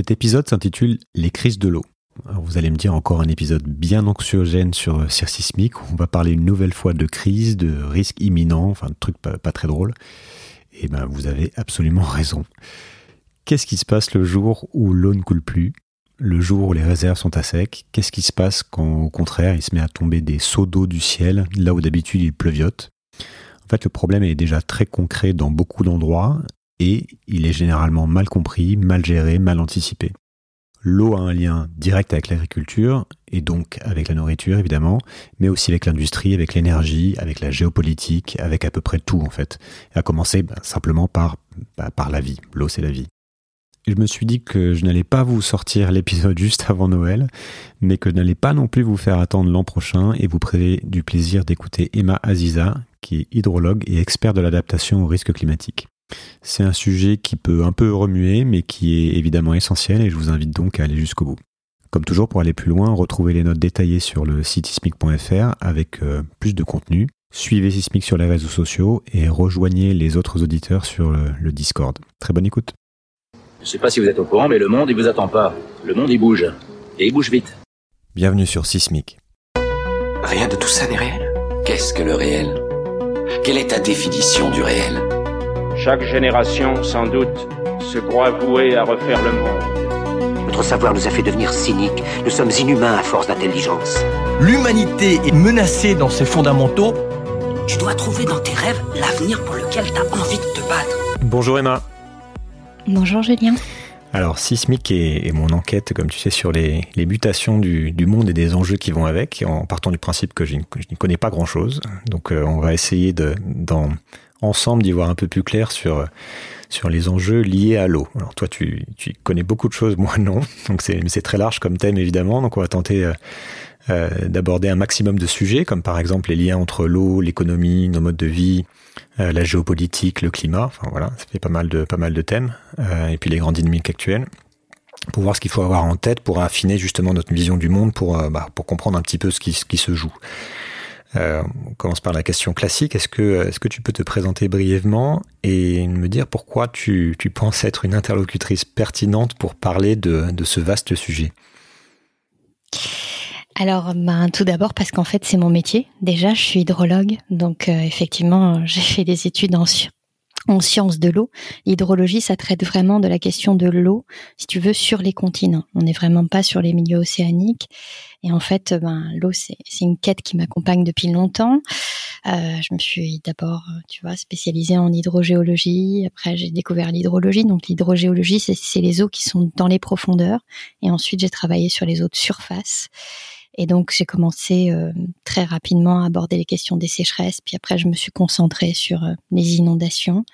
Cet épisode s'intitule Les crises de l'eau. vous allez me dire encore un épisode bien anxiogène sur Cire Sismique. On va parler une nouvelle fois de crise, de risques imminents, enfin de trucs pas, très drôles. Et ben vous avez absolument raison. Qu'est-ce qui se passe le jour où l'eau ne coule plus? Le jour où les réserves sont à sec? Qu'est-ce qui se passe quand au contraire il se met à tomber des seaux d'eau du ciel là où d'habitude il pleuviote En fait le problème est déjà très concret dans beaucoup d'endroits et il est généralement mal compris, mal géré, mal anticipé. L'eau a un lien direct avec l'agriculture et donc avec la nourriture évidemment, mais aussi avec l'industrie, avec l'énergie, avec la géopolitique, avec à peu près tout en fait. À commencer bah, simplement par, bah, par la vie. L'eau c'est la vie. je me suis dit que je n'allais pas vous sortir l'épisode juste avant Noël, mais que je n'allais pas non plus vous faire attendre l'an prochain et vous priver du plaisir d'écouter Emma Aziza, qui est hydrologue et expert de l'adaptation aux risques climatiques. C'est un sujet qui peut un peu remuer, mais qui est évidemment essentiel et je vous invite donc à aller jusqu'au bout. Comme toujours, pour aller plus loin, retrouvez les notes détaillées sur le site sismic.fr avec euh, plus de contenu. Suivez Sismic sur les réseaux sociaux et rejoignez les autres auditeurs sur le, le Discord. Très bonne écoute. Je ne sais pas si vous êtes au courant, mais le monde, il vous attend pas. Le monde, il bouge. Et il bouge vite. Bienvenue sur Sismic. Rien de tout ça n'est réel? Qu'est-ce que le réel? Quelle est ta définition du réel? Chaque génération, sans doute, se croit vouée à refaire le monde. Notre savoir nous a fait devenir cyniques. Nous sommes inhumains à force d'intelligence. L'humanité est menacée dans ses fondamentaux. Tu dois trouver dans tes rêves l'avenir pour lequel tu as envie de te battre. Bonjour Emma. Bonjour Julien. Alors, Sismic est, mon enquête, comme tu sais, sur les, mutations du, monde et des enjeux qui vont avec, en partant du principe que je n'y connais pas grand-chose. Donc, euh, on va essayer de, dans, ensemble d'y voir un peu plus clair sur sur les enjeux liés à l'eau. Alors toi, tu, tu connais beaucoup de choses, moi non. Donc c'est très large comme thème évidemment. Donc on va tenter euh, euh, d'aborder un maximum de sujets, comme par exemple les liens entre l'eau, l'économie, nos modes de vie, euh, la géopolitique, le climat. Enfin voilà, ça fait pas mal de pas mal de thèmes. et puis les grandes dynamiques actuelles pour voir ce qu'il faut avoir en tête pour affiner justement notre vision du monde, pour, bah, pour comprendre un petit peu ce qui, ce qui se joue. Euh, on commence par la question classique. Est-ce que, est-ce que tu peux te présenter brièvement et me dire pourquoi tu, tu penses être une interlocutrice pertinente pour parler de, de ce vaste sujet? Alors, ben, tout d'abord parce qu'en fait, c'est mon métier. Déjà, je suis hydrologue, donc euh, effectivement, j'ai fait des études en, en sciences de l'eau. L'hydrologie, ça traite vraiment de la question de l'eau, si tu veux, sur les continents. On n'est vraiment pas sur les milieux océaniques. Et en fait, ben, l'eau, c'est une quête qui m'accompagne depuis longtemps. Euh, je me suis d'abord, tu vois, spécialisée en hydrogéologie. Après, j'ai découvert l'hydrologie. Donc, l'hydrogéologie, c'est les eaux qui sont dans les profondeurs. Et ensuite, j'ai travaillé sur les eaux de surface. Et donc j'ai commencé euh, très rapidement à aborder les questions des sécheresses, puis après je me suis concentrée sur euh, les inondations.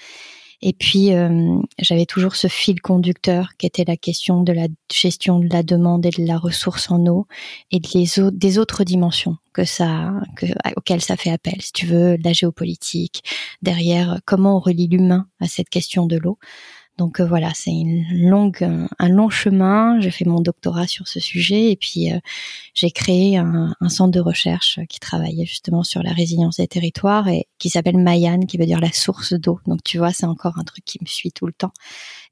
Et puis euh, j'avais toujours ce fil conducteur qui était la question de la gestion de la demande et de la ressource en eau et des autres dimensions que ça, que, auxquelles ça fait appel. Si tu veux, la géopolitique derrière, comment on relie l'humain à cette question de l'eau. Donc euh, voilà, c'est une longue, un long chemin. J'ai fait mon doctorat sur ce sujet et puis euh, j'ai créé un, centre de recherche qui travaillait justement sur la résilience des territoires et qui s'appelle Mayan, qui veut dire la source d'eau. Donc tu vois, c'est encore un truc qui me suit tout le temps.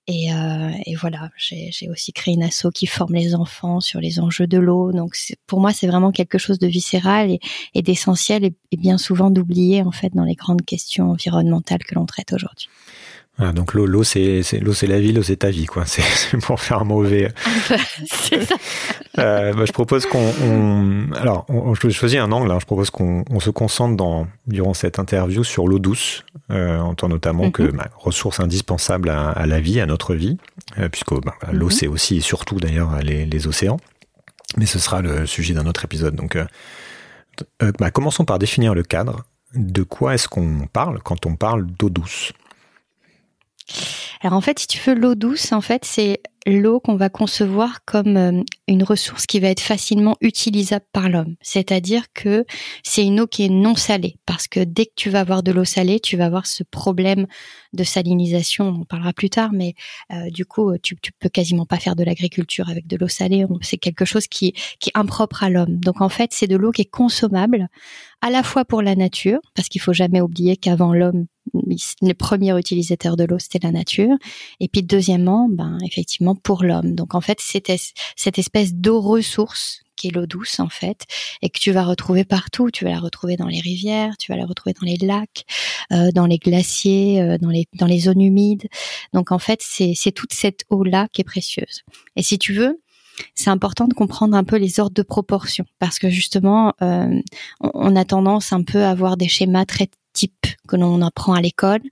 Et, euh, et voilà, j'ai aussi créé une asso qui forme les enfants sur les enjeux de l'eau. Donc pour moi, c'est vraiment quelque chose de viscéral et, et d'essentiel et, et bien souvent d'oublier en fait dans les grandes questions environnementales que l'on traite aujourd'hui. Ah, donc l'eau, l'eau c'est, l'eau c'est la vie, l'eau c'est ta vie, quoi. C'est, pour faire un mauvais. c'est ça. Euh, bah, je propose qu'on, on, alors, on, je choisis un angle. Hein. je propose qu'on on se concentre dans durant cette interview sur l'eau douce, euh, en tant notamment que mhm. bah, ressource indispensable à, à, la vie, à notre vie, euh, puisque bah, l'eau mhm. c'est aussi et surtout d'ailleurs les, les, océans. Mais ce sera le sujet d'un autre épisode. Donc, euh, euh, bah, commençons par définir le cadre. De quoi est-ce qu'on parle quand on parle d'eau douce? Alors en fait, si tu veux l'eau douce, en fait, c'est l'eau qu'on va concevoir comme euh, une ressource qui va être facilement utilisable par l'homme. C'est-à-dire que c'est une eau qui est non salée, parce que dès que tu vas avoir de l'eau salée, tu vas avoir ce problème de salinisation. On en parlera plus tard, mais euh, du coup, tu, tu peux quasiment pas faire de l'agriculture avec de l'eau salée. C'est quelque chose qui, qui est impropre à l'homme. Donc en fait, c'est de l'eau qui est consommable à la fois pour la nature, parce qu'il faut jamais oublier qu'avant l'homme, le premier utilisateur de l'eau, c'était la nature. Et puis deuxièmement, ben effectivement pour l'homme. Donc en fait, c'était cette espèce d'eau ressource qui est l'eau douce en fait, et que tu vas retrouver partout. Tu vas la retrouver dans les rivières, tu vas la retrouver dans les lacs, euh, dans les glaciers, euh, dans les dans les zones humides. Donc en fait, c'est toute cette eau là qui est précieuse. Et si tu veux, c'est important de comprendre un peu les ordres de proportion parce que justement, euh, on, a tendance un peu à avoir des schémas très types que l'on apprend à l'école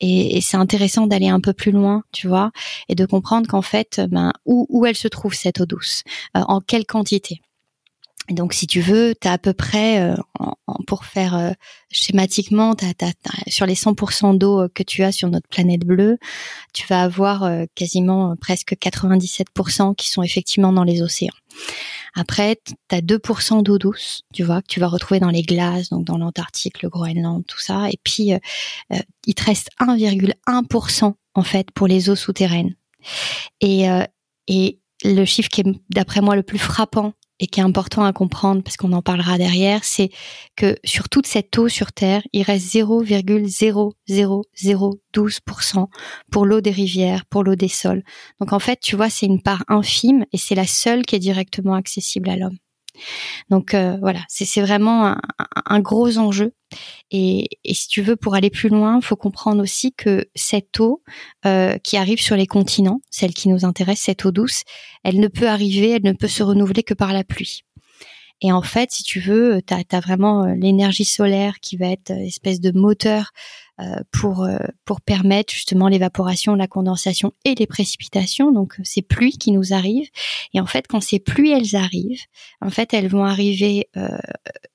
et, c'est intéressant d'aller un peu plus loin, tu vois, et de comprendre qu'en fait, ben, où, elle se trouve cette eau douce, euh, en quelle quantité donc, si tu veux, tu as à peu près, euh, pour faire euh, schématiquement, sur les 100% d'eau euh, que tu as sur notre planète bleue, tu vas avoir quasiment presque 97% qui sont effectivement dans les océans. Après, tu as 2% d'eau douce, tu vois, que tu vas retrouver dans les glaces, donc dans l'Antarctique, le Groenland, tout ça. Et puis, il te reste 1,1% en fait pour les eaux souterraines. Et, et le chiffre qui est, d'après moi, le plus frappant et qui est important à comprendre parce qu'on en parlera derrière, c'est que sur toute cette eau sur Terre, il reste 0,00012% pour l'eau des rivières, pour l'eau des sols. Donc en fait, tu vois, c'est une part infime et c'est la seule qui est directement accessible à l'homme. Donc euh, voilà, c'est vraiment un, gros enjeu. Et, si tu veux, pour aller plus loin, faut comprendre aussi que cette eau euh, qui arrive sur les continents, celle qui nous intéresse, cette eau douce, elle ne peut arriver, elle ne peut se renouveler que par la pluie. Et en fait, si tu veux, tu as, vraiment euh, l'énergie solaire qui va être espèce de moteur euh, pour euh, pour permettre justement l'évaporation, la condensation et les précipitations. Donc ces pluies qui nous arrivent. Et en fait, quand ces pluies elles arrivent, en fait elles vont arriver euh,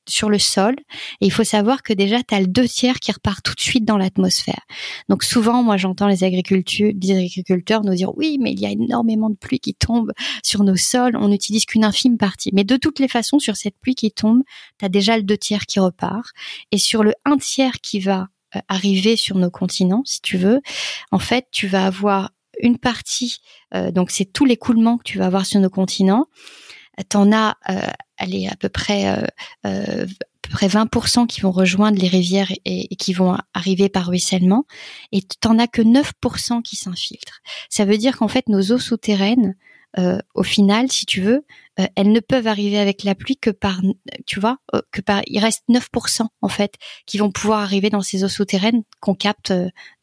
sur le sol. Et il faut savoir que déjà tu as le deux tiers qui repart tout de suite dans l'atmosphère. Donc souvent, moi j'entends les agriculteurs, les agriculteurs nous dire oui, mais il y a énormément de pluie qui tombe sur nos sols. On n'utilise qu'une infime partie. Mais de toutes les façons, sur cette pluie qui tombe, tu as déjà le deux tiers qui repart. Et sur le un tiers qui va euh, arriver sur nos continents, si tu veux, en fait, tu vas avoir une partie, euh, donc c'est tout l'écoulement que tu vas avoir sur nos continents. T'en as, euh, est à peu près, euh, euh, à peu près 20% qui vont rejoindre les rivières et, et, qui vont arriver par ruissellement, et t'en as que 9% qui s'infiltrent. Ça veut dire qu'en fait nos eaux souterraines, euh, au final, si tu veux, euh, elles ne peuvent arriver avec la pluie que par, tu vois, euh, que par, il reste 9% en fait qui vont pouvoir arriver dans ces eaux souterraines qu'on capte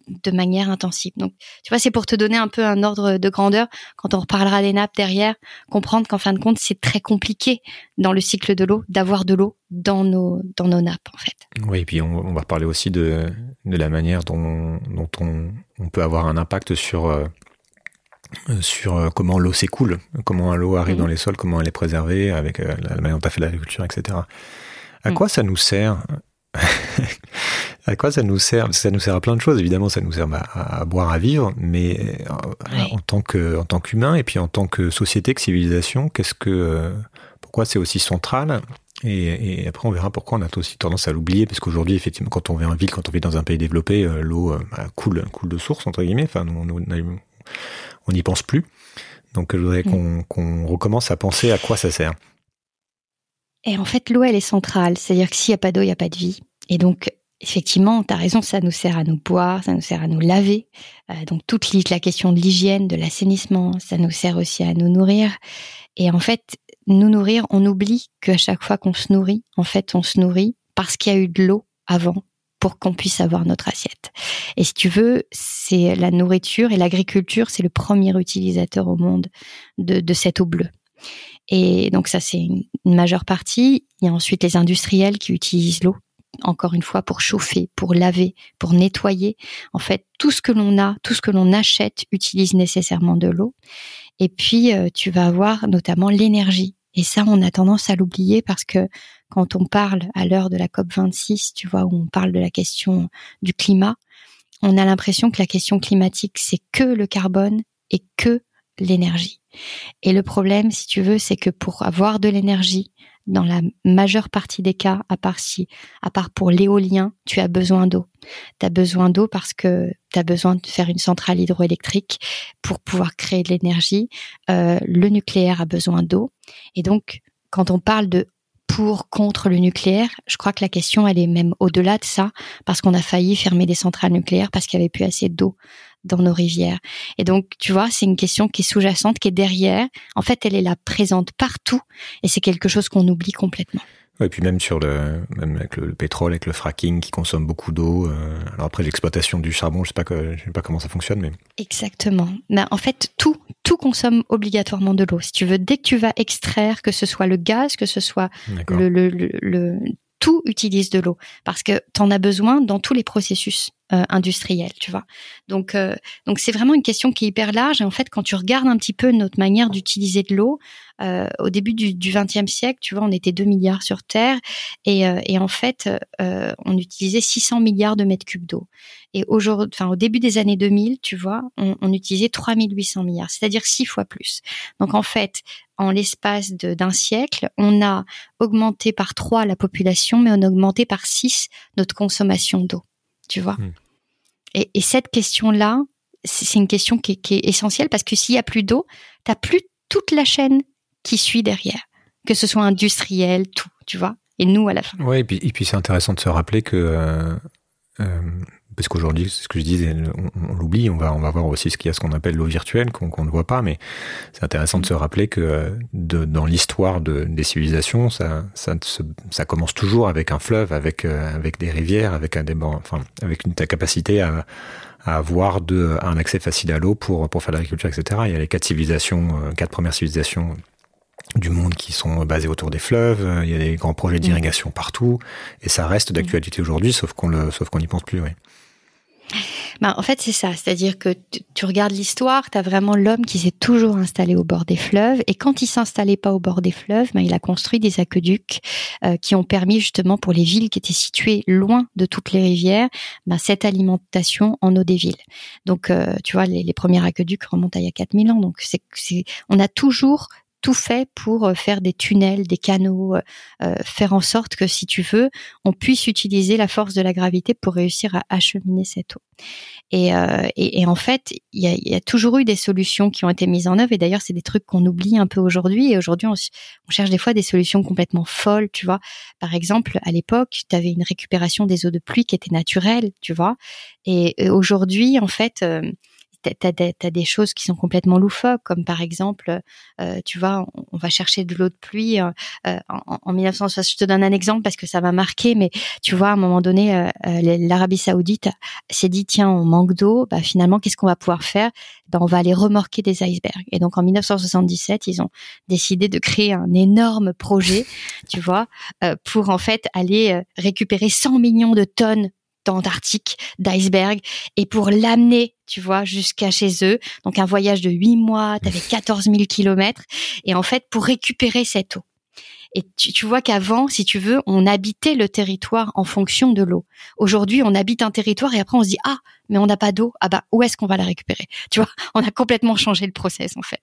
de manière intensive. Donc, tu vois, c'est pour te donner un peu un ordre de grandeur. Quand on reparlera des nappes derrière, comprendre qu'en fin de compte, c'est très compliqué dans le cycle de l'eau d'avoir de l'eau dans nos dans nos nappes, en fait. Oui, et puis on, va reparler aussi de de la manière dont dont on, on peut avoir un impact sur euh, sur euh, comment l'eau s'écoule, comment l'eau arrive mhm. dans les sols, comment elle est préservée, avec euh, la manière dont tu as fait l'agriculture, etc. À mhm. quoi ça nous sert À quoi ça nous sert? Ça nous sert à plein de choses, évidemment, ça nous sert à, boire, à vivre, mais en tant que en tant qu'humain et puis en tant que société, que civilisation, qu'est-ce que pourquoi c'est aussi central? Et, après, on verra pourquoi on a aussi tendance à l'oublier, parce qu'aujourd'hui, effectivement, quand on vit en ville, quand on vit dans un pays développé, l'eau bah, coule, coule de source entre guillemets. Enfin, on, on, on n'y pense plus. Donc je voudrais mm. qu'on recommence à penser à quoi ça sert. Et en fait, l'eau, elle est centrale. C'est-à-dire que s'il n'y a pas d'eau, il n'y a pas de vie. Et donc, effectivement, tu as raison, ça nous sert à nous boire, ça nous sert à nous laver. Euh, donc, toute la question de l'hygiène, de l'assainissement, ça nous sert aussi à nous nourrir. Et en fait, nous nourrir, on oublie qu'à chaque fois qu'on se nourrit, en fait, on se nourrit parce qu'il y a eu de l'eau avant pour qu'on puisse avoir notre assiette. Et si tu veux, c'est la nourriture et l'agriculture, c'est le premier utilisateur au monde de, de cette eau bleue. Et donc ça, c'est une, majeure partie. Il y a ensuite les industriels qui utilisent l'eau, encore une fois, pour chauffer, pour laver, pour nettoyer. En fait, tout ce que l'on a, tout ce que l'on achète utilise nécessairement de l'eau. Et puis, euh, tu vas avoir notamment l'énergie. Et ça, on a tendance à l'oublier parce que quand on parle à l'heure de la COP 26, tu vois, où on parle de la question du climat, on a l'impression que la question climatique, c'est que le carbone et que l'énergie. Et le problème, si tu veux, c'est que pour avoir de l'énergie, dans la majeure partie des cas, à part si, à part pour l'éolien, tu as besoin d'eau. Tu as besoin d'eau parce que tu as besoin de faire une centrale hydroélectrique pour pouvoir créer de l'énergie. Euh, le nucléaire a besoin d'eau. Et donc, quand on parle de pour, contre le nucléaire. Je crois que la question, elle est même au-delà de ça, parce qu'on a failli fermer des centrales nucléaires parce qu'il n'y avait plus assez d'eau dans nos rivières. Et donc, tu vois, c'est une question qui est sous-jacente, qui est derrière. En fait, elle est là présente partout, et c'est quelque chose qu'on oublie complètement. Et puis même sur le, même avec le, pétrole, avec le fracking qui consomme beaucoup d'eau. Euh, alors après l'exploitation du charbon, je sais pas que, je sais pas comment ça fonctionne, mais exactement. Mais en fait, tout tout consomme obligatoirement de l'eau. Si tu veux, dès que tu vas extraire, que ce soit le gaz, que ce soit le, le, le, tout utilise de l'eau parce que tu en as besoin dans tous les processus euh, industriels, tu vois. Donc euh, donc c'est vraiment une question qui est hyper large et en fait quand tu regardes un petit peu notre manière d'utiliser de l'eau, euh, au début du, du 20e siècle, tu vois, on était 2 milliards sur Terre et, euh, et en fait, euh, on utilisait 600 milliards de mètres cubes d'eau. Et aujourd'hui, enfin, au début des années 2000, tu vois, on, on utilisait 3800 milliards, c'est-à-dire six fois plus. Donc en fait, en l'espace d'un siècle, on a augmenté par 3 la population, mais on a augmenté par 6 notre consommation d'eau, tu vois. Hmm. Et, et, cette question-là, c'est une question qui est, qui est, essentielle parce que s'il y a plus d'eau, tu plus toute la chaîne qui suit derrière, que ce soit industriel, tout, tu vois, et nous à la fin. Oui, et puis, c'est intéressant de se rappeler que, euh, euh, parce qu'aujourd'hui, ce que je disais, on, l'oublie, on va, on va voir aussi ce qu'il y a ce qu'on appelle l'eau virtuelle, qu'on ne voit pas, mais c'est intéressant de se rappeler que dans l'histoire de, des civilisations, ça, commence toujours avec un fleuve, avec, euh, avec des rivières, avec un débat, enfin, avec une capacité à avoir un accès facile à l'eau pour, pour faire l'agriculture, etc. Il y a les quatre civilisations, quatre premières civilisations du monde qui sont basés autour des fleuves, euh, il y a des grands projets d'irrigation partout, et ça reste d'actualité aujourd'hui, sauf qu'on le, sauf qu'on n'y pense plus, oui. Bah, en fait, c'est ça. C'est-à-dire que tu regardes l'histoire, tu as vraiment l'homme qui s'est toujours installé au bord des fleuves. Et quand il s'installait pas au bord des fleuves, bah, il a construit des aqueducs euh, qui ont permis justement pour les villes qui étaient situées loin de toutes les rivières, bah, cette alimentation en eau des villes. Donc, euh, tu vois, les, les premiers aqueducs remontent à il y a 4000 ans. Donc, c'est, on a toujours tout fait pour euh, faire des tunnels, des canaux, euh, euh, faire en sorte que, si tu veux, on puisse utiliser la force de la gravité pour réussir à acheminer cette eau. Et, et, en fait, il y a, y a, toujours eu des solutions qui ont été mises en œuvre. Et d'ailleurs, c'est des trucs qu'on oublie un peu aujourd'hui. Et aujourd'hui, on, on, cherche des fois des solutions complètement folles, tu vois. Par exemple, à l'époque, tu avais une récupération des eaux de pluie qui était naturelle, tu vois. Et, aujourd'hui, en fait, t'as des, des choses qui sont complètement loufoques, comme par exemple, euh, tu vois, on, va chercher de l'eau de pluie euh, euh en, en 1960. Je te donne un exemple parce que ça va marquer, mais tu vois, à un moment donné, euh, euh, l'Arabie Saoudite s'est dit tiens, on manque d'eau, bah finalement, qu'est-ce qu'on va pouvoir faire? Ben, on va aller remorquer des icebergs. Et donc en 1977, ils ont décidé de créer un énorme projet, tu vois, pour en fait aller récupérer 100 millions de tonnes d'Antarctique, d'iceberg, et pour l'amener, tu vois, jusqu'à chez eux. Donc un voyage de huit mois, tu avais 14 000 kilomètres, et en fait, pour récupérer cette eau. Et tu, tu vois qu'avant, si tu veux, on habitait le territoire en fonction de l'eau. Aujourd'hui, on habite un territoire et après on se dit ah, mais on n'a pas d'eau. Ah bah où est-ce qu'on va la récupérer? Tu vois, on a complètement changé le process en fait.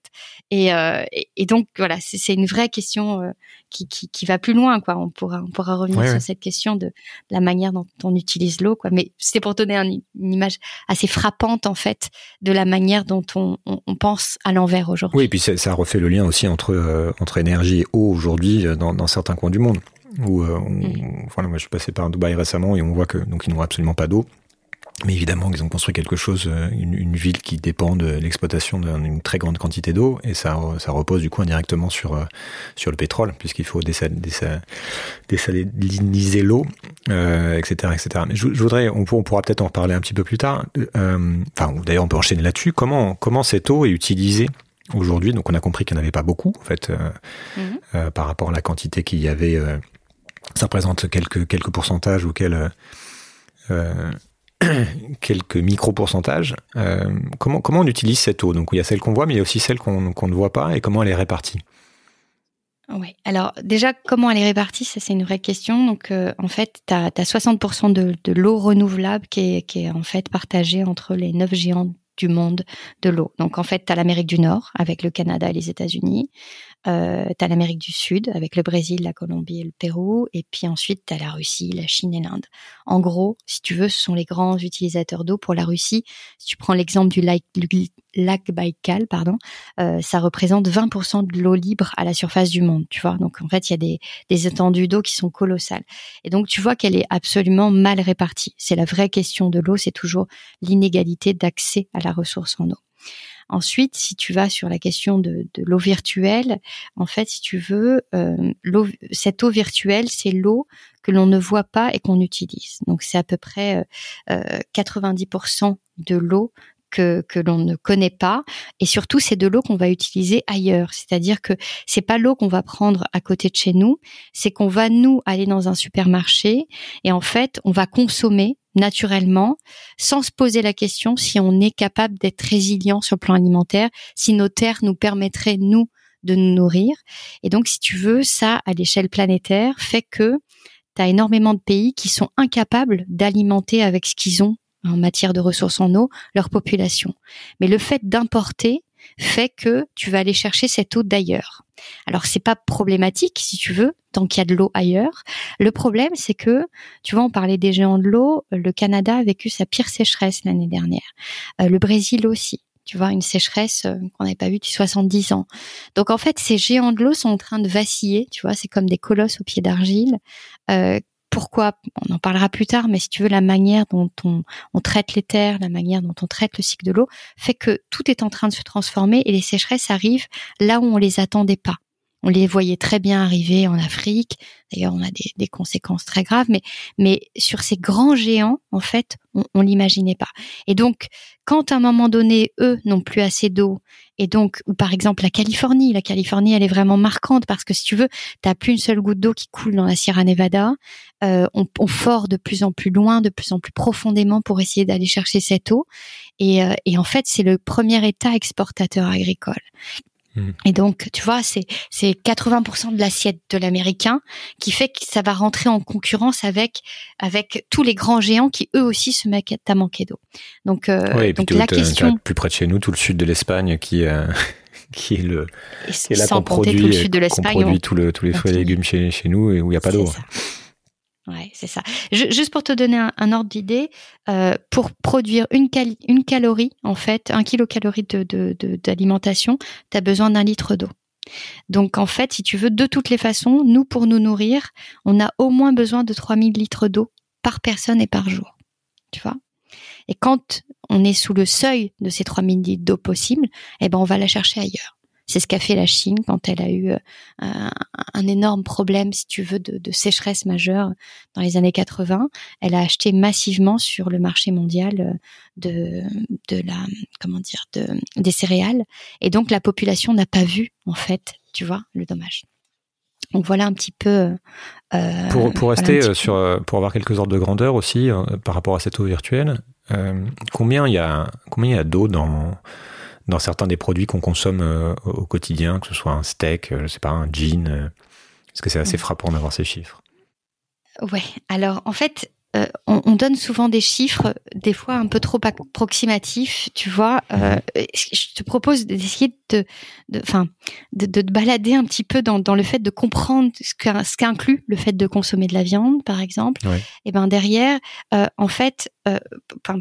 Et, euh, et, donc voilà, c'est une vraie question euh, qui, qui, qui, va plus loin quoi. On pourra on pourra revenir sur cette question de la manière dont on utilise l'eau quoi. Mais c'était pour donner une image assez frappante en fait de la manière dont on, on, on pense à l'envers aujourd'hui. Oui, et puis ça refait le lien aussi entre euh, entre énergie et eau aujourd'hui dans, dans certains coins du monde. Où, euh, mm. voilà, moi je suis passé par Dubaï récemment et on voit que donc ils n'ont absolument pas d'eau. Mais évidemment, ils ont construit quelque chose, euh, une, une ville qui dépend de l'exploitation d'une très grande quantité d'eau, et ça, ça repose du coup indirectement sur euh, sur le pétrole, puisqu'il faut désaliniser l'eau, euh, etc., etc. Mais je, je voudrais, on, on pourra peut-être en reparler un petit peu plus tard. Euh, enfin, d'ailleurs, on peut enchaîner là-dessus. Comment comment cette eau est utilisée aujourd'hui? Donc, on a compris qu'il n'y en avait pas beaucoup, en fait, mm-hmm. par rapport à la quantité qu'il y avait. ça représente quelques quelques pourcentages ou quels quelques micro-pourcentages. Euh, comment, comment on utilise cette eau? Donc il y a celle qu'on voit, mais il y a aussi celle qu'on ne voit pas, et comment elle est répartie? Oui. Alors déjà, comment elle est répartie, ça c'est une vraie question. Donc euh, en fait, tu as, 60% de, de l'eau renouvelable qui est, qui est en fait partagée entre les neuf géants du monde de l'eau. Donc en fait, tu as l'Amérique du Nord avec le Canada et les États-Unis, euh, tu l'Amérique du Sud avec le Brésil, la Colombie et le Pérou, et puis ensuite tu as la Russie, la Chine et l'Inde. En gros, si tu veux, ce sont les grands utilisateurs d'eau pour la Russie. Si tu prends l'exemple du lac, lac Baïkal, pardon, euh, ça représente 20% de l'eau libre à la surface du monde, tu vois. Donc en fait, il y a des, des étendues d'eau qui sont colossales. Et donc tu vois qu'elle est absolument mal répartie. C'est la vraie question de l'eau, c'est toujours l'inégalité d'accès à la ressource en eau. Ensuite, si tu vas sur la question de, de l'eau virtuelle, en fait, si tu veux, euh, cette eau virtuelle, c'est l'eau que l'on ne voit pas et qu'on utilise. Donc, c'est à peu près euh, 90% euh, de l'eau que, que l'on ne connaît pas. Et surtout c'est de l'eau qu'on va utiliser ailleurs. C'est-à-dire que c'est pas l'eau qu'on va prendre à côté de chez nous. C'est qu'on va nous aller dans un supermarché et en fait on va consommer naturellement, sans se poser la question si on est capable d'être résilient sur le plan alimentaire, si nos terres nous permettraient, nous, de nous nourrir. Et donc, si tu veux, ça, à l'échelle planétaire, fait que tu as énormément de pays qui sont incapables d'alimenter avec ce qu'ils ont en matière de ressources en eau leur population. Mais le fait d'importer fait que tu vas aller chercher cette eau d'ailleurs. Alors c'est pas problématique si tu veux tant qu'il y a de l'eau ailleurs. Le problème c'est que tu vois on parlait des géants de l'eau, le Canada a vécu sa pire sécheresse l'année dernière. Euh, le Brésil aussi. Tu vois, une sécheresse euh, qu'on n'avait pas vue depuis 70 ans. Donc en fait, ces géants de l'eau sont en train de vaciller. Tu vois, c'est comme des colosses au pied d'argile euh, pourquoi On en parlera plus tard, mais si tu veux, la manière dont on, traite les terres, la manière dont on traite le cycle de l'eau, fait que tout est en train de se transformer et les sécheresses arrivent là où on les attendait pas. On les voyait très bien arriver en Afrique. D'ailleurs, on a des, conséquences très graves, mais, sur ces grands géants, en fait, on, on l'imaginait pas. Et donc, quand à un moment donné, eux n'ont plus assez d'eau, et donc, ou par exemple la Californie, la Californie, elle est vraiment marquante parce que si tu veux, t'as plus une seule goutte d'eau qui coule dans la Sierra Nevada. Euh, on, on fort de plus en plus loin, de plus en plus profondément pour essayer d'aller chercher cette eau. Et, euh, et en fait, c'est le premier État exportateur agricole. Mm. Et donc, tu vois, c'est c'est 80% de l'assiette de l'américain qui fait que ça va rentrer en concurrence avec avec tous les grands géants qui eux aussi se mettent à manquer d'eau. Donc, euh, donc la question plus près de chez nous, tout le sud de l'Espagne qui euh, qui est le qui est là qu'on produit, tout le sud de l'Espagne, tous les fruits et légumes chez chez nous et où il n'y a pas d'eau. Ouais, c'est ça. juste pour te donner un, ordre d'idée, euh, pour produire une, calorie, en fait, un kilocalorie d'alimentation, de, de, tu as besoin d'un litre d'eau. Donc, en fait, si tu veux, de toutes les façons, nous, pour nous nourrir, on a au moins besoin de 3000 litres d'eau par personne et par jour. Tu vois? Et quand on est sous le seuil de ces 3000 litres d'eau possible, eh ben, on va la chercher ailleurs. C'est ce qu'a fait la Chine quand elle a eu euh, un, énorme problème, si tu veux, de, sécheresse majeure dans les années 80. Elle a acheté massivement sur le marché mondial euh, de, de la, comment dire, de, des céréales. Et donc la population n'a pas vu, en fait, tu vois, le dommage. Donc voilà un petit peu. Euh, pour, pour rester sur, pour avoir quelques ordres de grandeur aussi par rapport à cette eau virtuelle, combien il y a, combien il y a d'eau dans dans certains des produits qu'on consomme euh, au quotidien, que ce soit un steak, euh, je sais pas, un jean. Euh, parce que c'est assez frappant d'avoir ces chiffres. Ouais. Alors en fait, euh, on, donne souvent des chiffres, des fois un peu trop approximatifs, tu vois. Euh, je te propose d'essayer de, enfin, de, de, te balader un petit peu dans, dans le fait de comprendre ce qu'inclut le fait de consommer de la viande, par exemple. Et ben derrière, euh, en fait,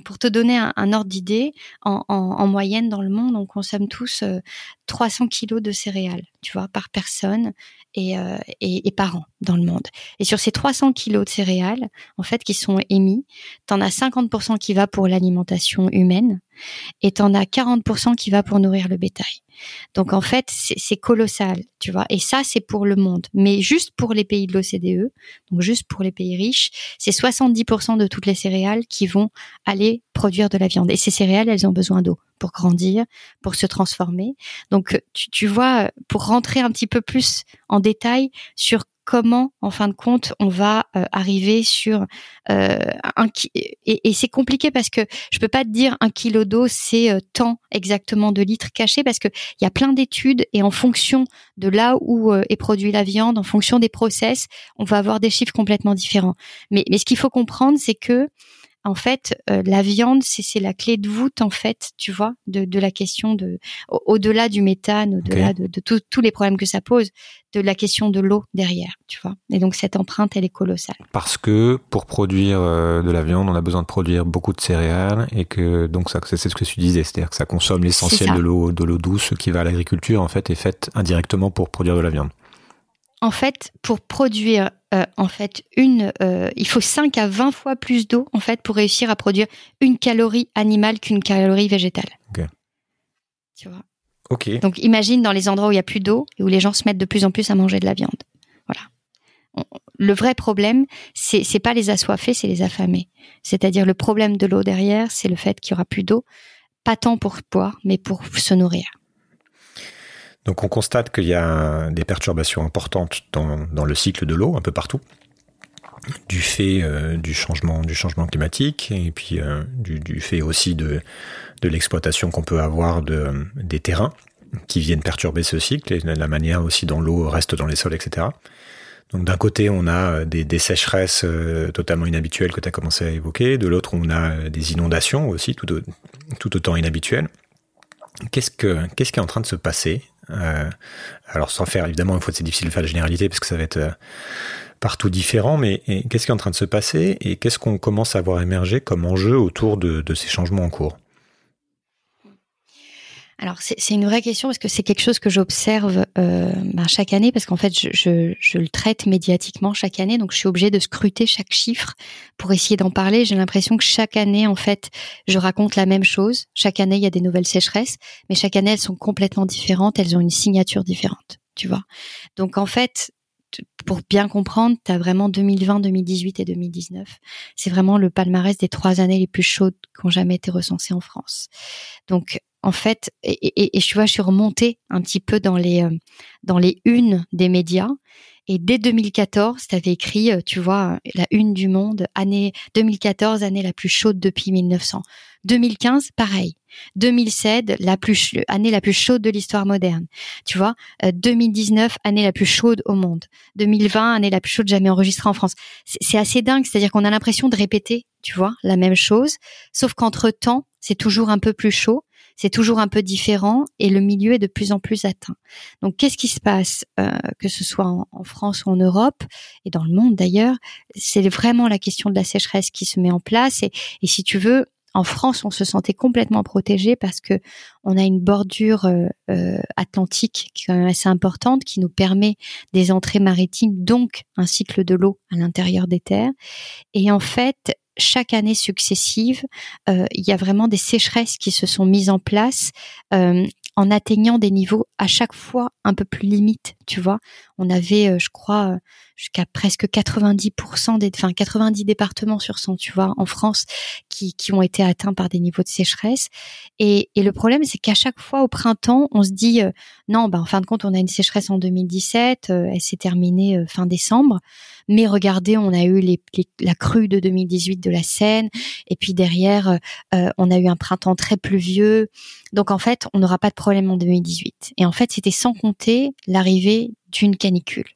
pour te donner un, ordre d'idée, en, en, moyenne dans le monde, on consomme tous 300 kilos de céréales, tu vois, par personne et, et, et, par an dans le monde. Et sur ces 300 kilos de céréales, en fait, qui sont émis, t'en as 50% qui va pour l'alimentation humaine et t'en as 40% qui va pour nourrir le bétail. Donc en fait, c'est colossal, tu vois. Et ça, c'est pour le monde. Mais juste pour les pays de l'OCDE, donc juste pour les pays riches, c'est 70% de toutes les céréales qui vont aller produire de la viande. Et ces céréales, elles ont besoin d'eau pour grandir, pour se transformer. Donc tu, tu vois, pour rentrer un petit peu plus en détail sur comment, en fin de compte, on va euh, arriver sur euh, un et, et c'est compliqué parce que je peux pas te dire un kilo d'eau c'est euh, tant exactement de litres cachés parce que il y a plein d'études et en fonction de là où est produit la viande, en fonction des process, on va avoir des chiffres complètement différents. Mais, mais ce qu'il faut comprendre, c'est que en fait, euh, la viande, c'est la clé de voûte, en fait, tu vois, de, de la question de, au-delà du méthane, au-delà de, de tous les problèmes que ça pose, de la question de l'eau derrière, tu vois. Et donc, cette empreinte, elle est colossale. Parce que pour produire euh, de la viande, on a besoin de produire beaucoup de céréales et que, donc, ça, c'est ce que tu disais, c'est-à-dire que ça consomme l'essentiel de l'eau, de l'eau douce qui va à l'agriculture, en fait, est faite indirectement pour produire de la viande. En fait, pour produire euh, en fait une, euh, il faut 5 à 20 fois plus d'eau en fait pour réussir à produire une calorie animale qu'une calorie végétale. Tu vois. Ok. Donc imagine dans les endroits où il y a plus d'eau et où les gens se mettent de plus en plus à manger de la viande. Voilà. le vrai problème, c'est c'est pas les assoiffés, c'est les affamés. C'est-à-dire le problème de l'eau derrière, c'est le fait qu'il y aura plus d'eau, pas tant pour boire, mais pour se nourrir. Donc on constate qu'il y a des perturbations importantes dans, le cycle de l'eau un peu partout, du fait euh, du changement climatique et puis euh, du, fait aussi de, de l'exploitation qu'on peut avoir de, des terrains qui viennent perturber ce cycle et la manière aussi dont l'eau reste dans les sols, etc. Donc d'un côté, on a des, des sécheresses euh, totalement inhabituelles que tu as commencé à évoquer, de l'autre, on a des inondations aussi tout, tout autant inhabituelles. Qu'est-ce que qu'est-ce qui est en train de se passer euh, alors sans faire, évidemment, une fois c'est difficile de faire la généralité parce que ça va être euh, partout différent, mais qu'est-ce qui est en train de se passer et qu'est-ce qu'on commence à voir émerger comme enjeu autour de, de ces changements en cours? Alors c'est une vraie question parce que c'est quelque chose que j'observe euh, ben, chaque année parce qu'en fait je, je, je, le traite médiatiquement chaque année donc je suis obligée de scruter chaque chiffre pour essayer d'en parler. J'ai l'impression que chaque année en fait je raconte la même chose. Chaque année il y a des nouvelles sécheresses, mais chaque année elles sont complètement différentes. Elles ont une signature différente, tu vois. Donc en fait pour bien comprendre, tu as vraiment 2020, 2018 et 2019. C'est vraiment le palmarès des trois années les plus chaudes qui ont jamais été recensées en France. Donc en fait, et, je suis remontée un petit peu dans les euh, dans les unes des médias. Et dès 2014, tu avais écrit, euh, tu vois, la une du Monde, année 2014, année la plus chaude depuis 1900. 2015, pareil. 2007, la plus année la plus chaude de l'histoire moderne. Tu vois, 2019, euh, année la plus chaude au monde. 2020, année la plus chaude jamais enregistrée en France. C'est assez dingue, c'est-à-dire qu'on a l'impression de répéter, tu vois, la même chose, sauf qu'entre temps, c'est toujours un peu plus chaud c'est toujours un peu différent et le milieu est de plus en plus atteint. Donc qu'est-ce qui se passe, euh, que ce soit en, France ou en Europe et dans le monde d'ailleurs, c'est vraiment la question de la sécheresse qui se met en place et, et si tu veux, en France, on se sentait complètement protégé parce que on a une bordure euh, euh, atlantique qui est quand même assez importante, qui nous permet des entrées maritimes, donc un cycle de l'eau à l'intérieur des terres. Et en fait, chaque année successive, euh, il y a vraiment des sécheresses qui se sont mises en place euh, en atteignant des niveaux à chaque fois un peu plus limites, tu vois. On avait, euh, je crois, jusqu'à presque 90% des, enfin 90 départements sur 100, tu vois, en France, qui, qui ont été atteints par des niveaux de sécheresse. Et, et le problème, c'est qu'à chaque fois au printemps, on se dit, non, bah, en fin de compte, on a une sécheresse en 2017, elle s'est terminée fin décembre. Mais regardez, on a eu les, la crue de 2018 de la Seine, et puis derrière, euh, on a eu un printemps très pluvieux. Donc en fait, on n'aura pas de problème en 2018. Et en fait, c'était sans compter l'arrivée d'une canicule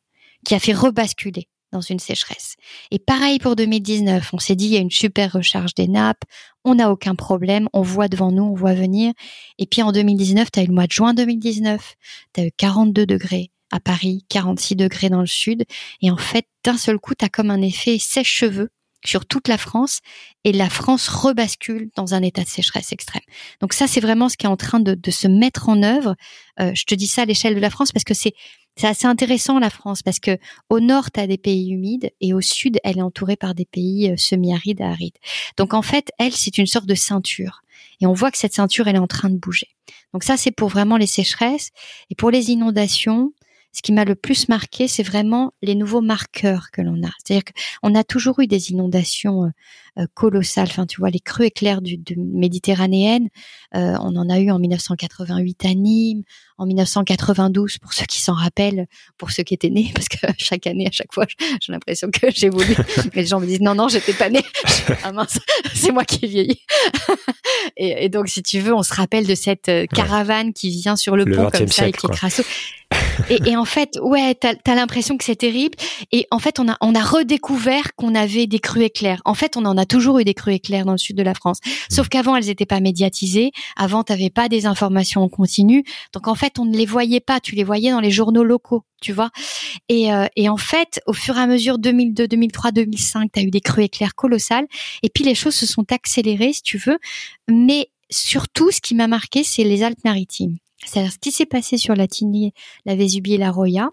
qui a fait rebasculer dans une sécheresse. Et pareil pour 2019, on s'est dit il y a une super recharge des nappes, on n'a aucun problème, on voit devant nous, on voit venir. Et puis en 2019, tu as eu le mois de juin 2019, tu as eu 42 degrés, à Paris, 46 degrés dans le sud. Et en fait, d'un seul coup, tu as comme un effet sèche-cheveux sur toute la France et la France rebascule dans un état de sécheresse extrême. Donc ça, c'est vraiment ce qui est en train de, se mettre en œuvre. Euh, je te dis ça à l'échelle de la France parce que c'est c'est assez intéressant la France parce que au nord tu as des pays humides et au sud elle est entourée par des pays euh, semi-arides à arides. Donc en fait, elle c'est une sorte de ceinture et on voit que cette ceinture elle est en train de bouger. Donc ça c'est pour vraiment les sécheresses et pour les inondations, ce qui m'a le plus marqué, c'est vraiment les nouveaux marqueurs que l'on a. C'est-à-dire qu'on a toujours eu des inondations euh, colossales. Enfin, tu vois, les crues éclairs du, méditerranéenne, euh, on en a eu en 1988 à Nîmes, en 1992 pour ceux qui s'en rappellent, pour ceux qui étaient nés, parce que chaque année, à chaque fois, j'ai l'impression que j'évolue. les gens me disent non, non, j'étais pas née. ah mince, c'est moi qui vieillis. et, donc, si tu veux, on se rappelle de cette caravane qui vient sur le, pont comme ça et qui et, et, en fait, ouais, t'as as, l'impression que c'est terrible. Et en fait, on a, on a redécouvert qu'on avait des crues éclairs. En fait, on en a toujours eu des crues éclairs dans le sud de la France. Sauf mmh. qu'avant, elles n'étaient pas médiatisées. Avant, t'avais pas des informations en continu. Donc, en fait, on ne les voyait pas. Tu les voyais dans les journaux locaux, tu vois. Et, euh, et en fait, au fur et à mesure, 2002, 2003, 2005, t'as eu des crues éclairs colossales. Et puis, les choses se sont accélérées, si tu veux. Mais surtout, ce qui m'a marqué, c'est les Alpes-Maritimes. C'est-à-dire ce qui s'est passé sur la Tigny, la Vésubie et la Roya,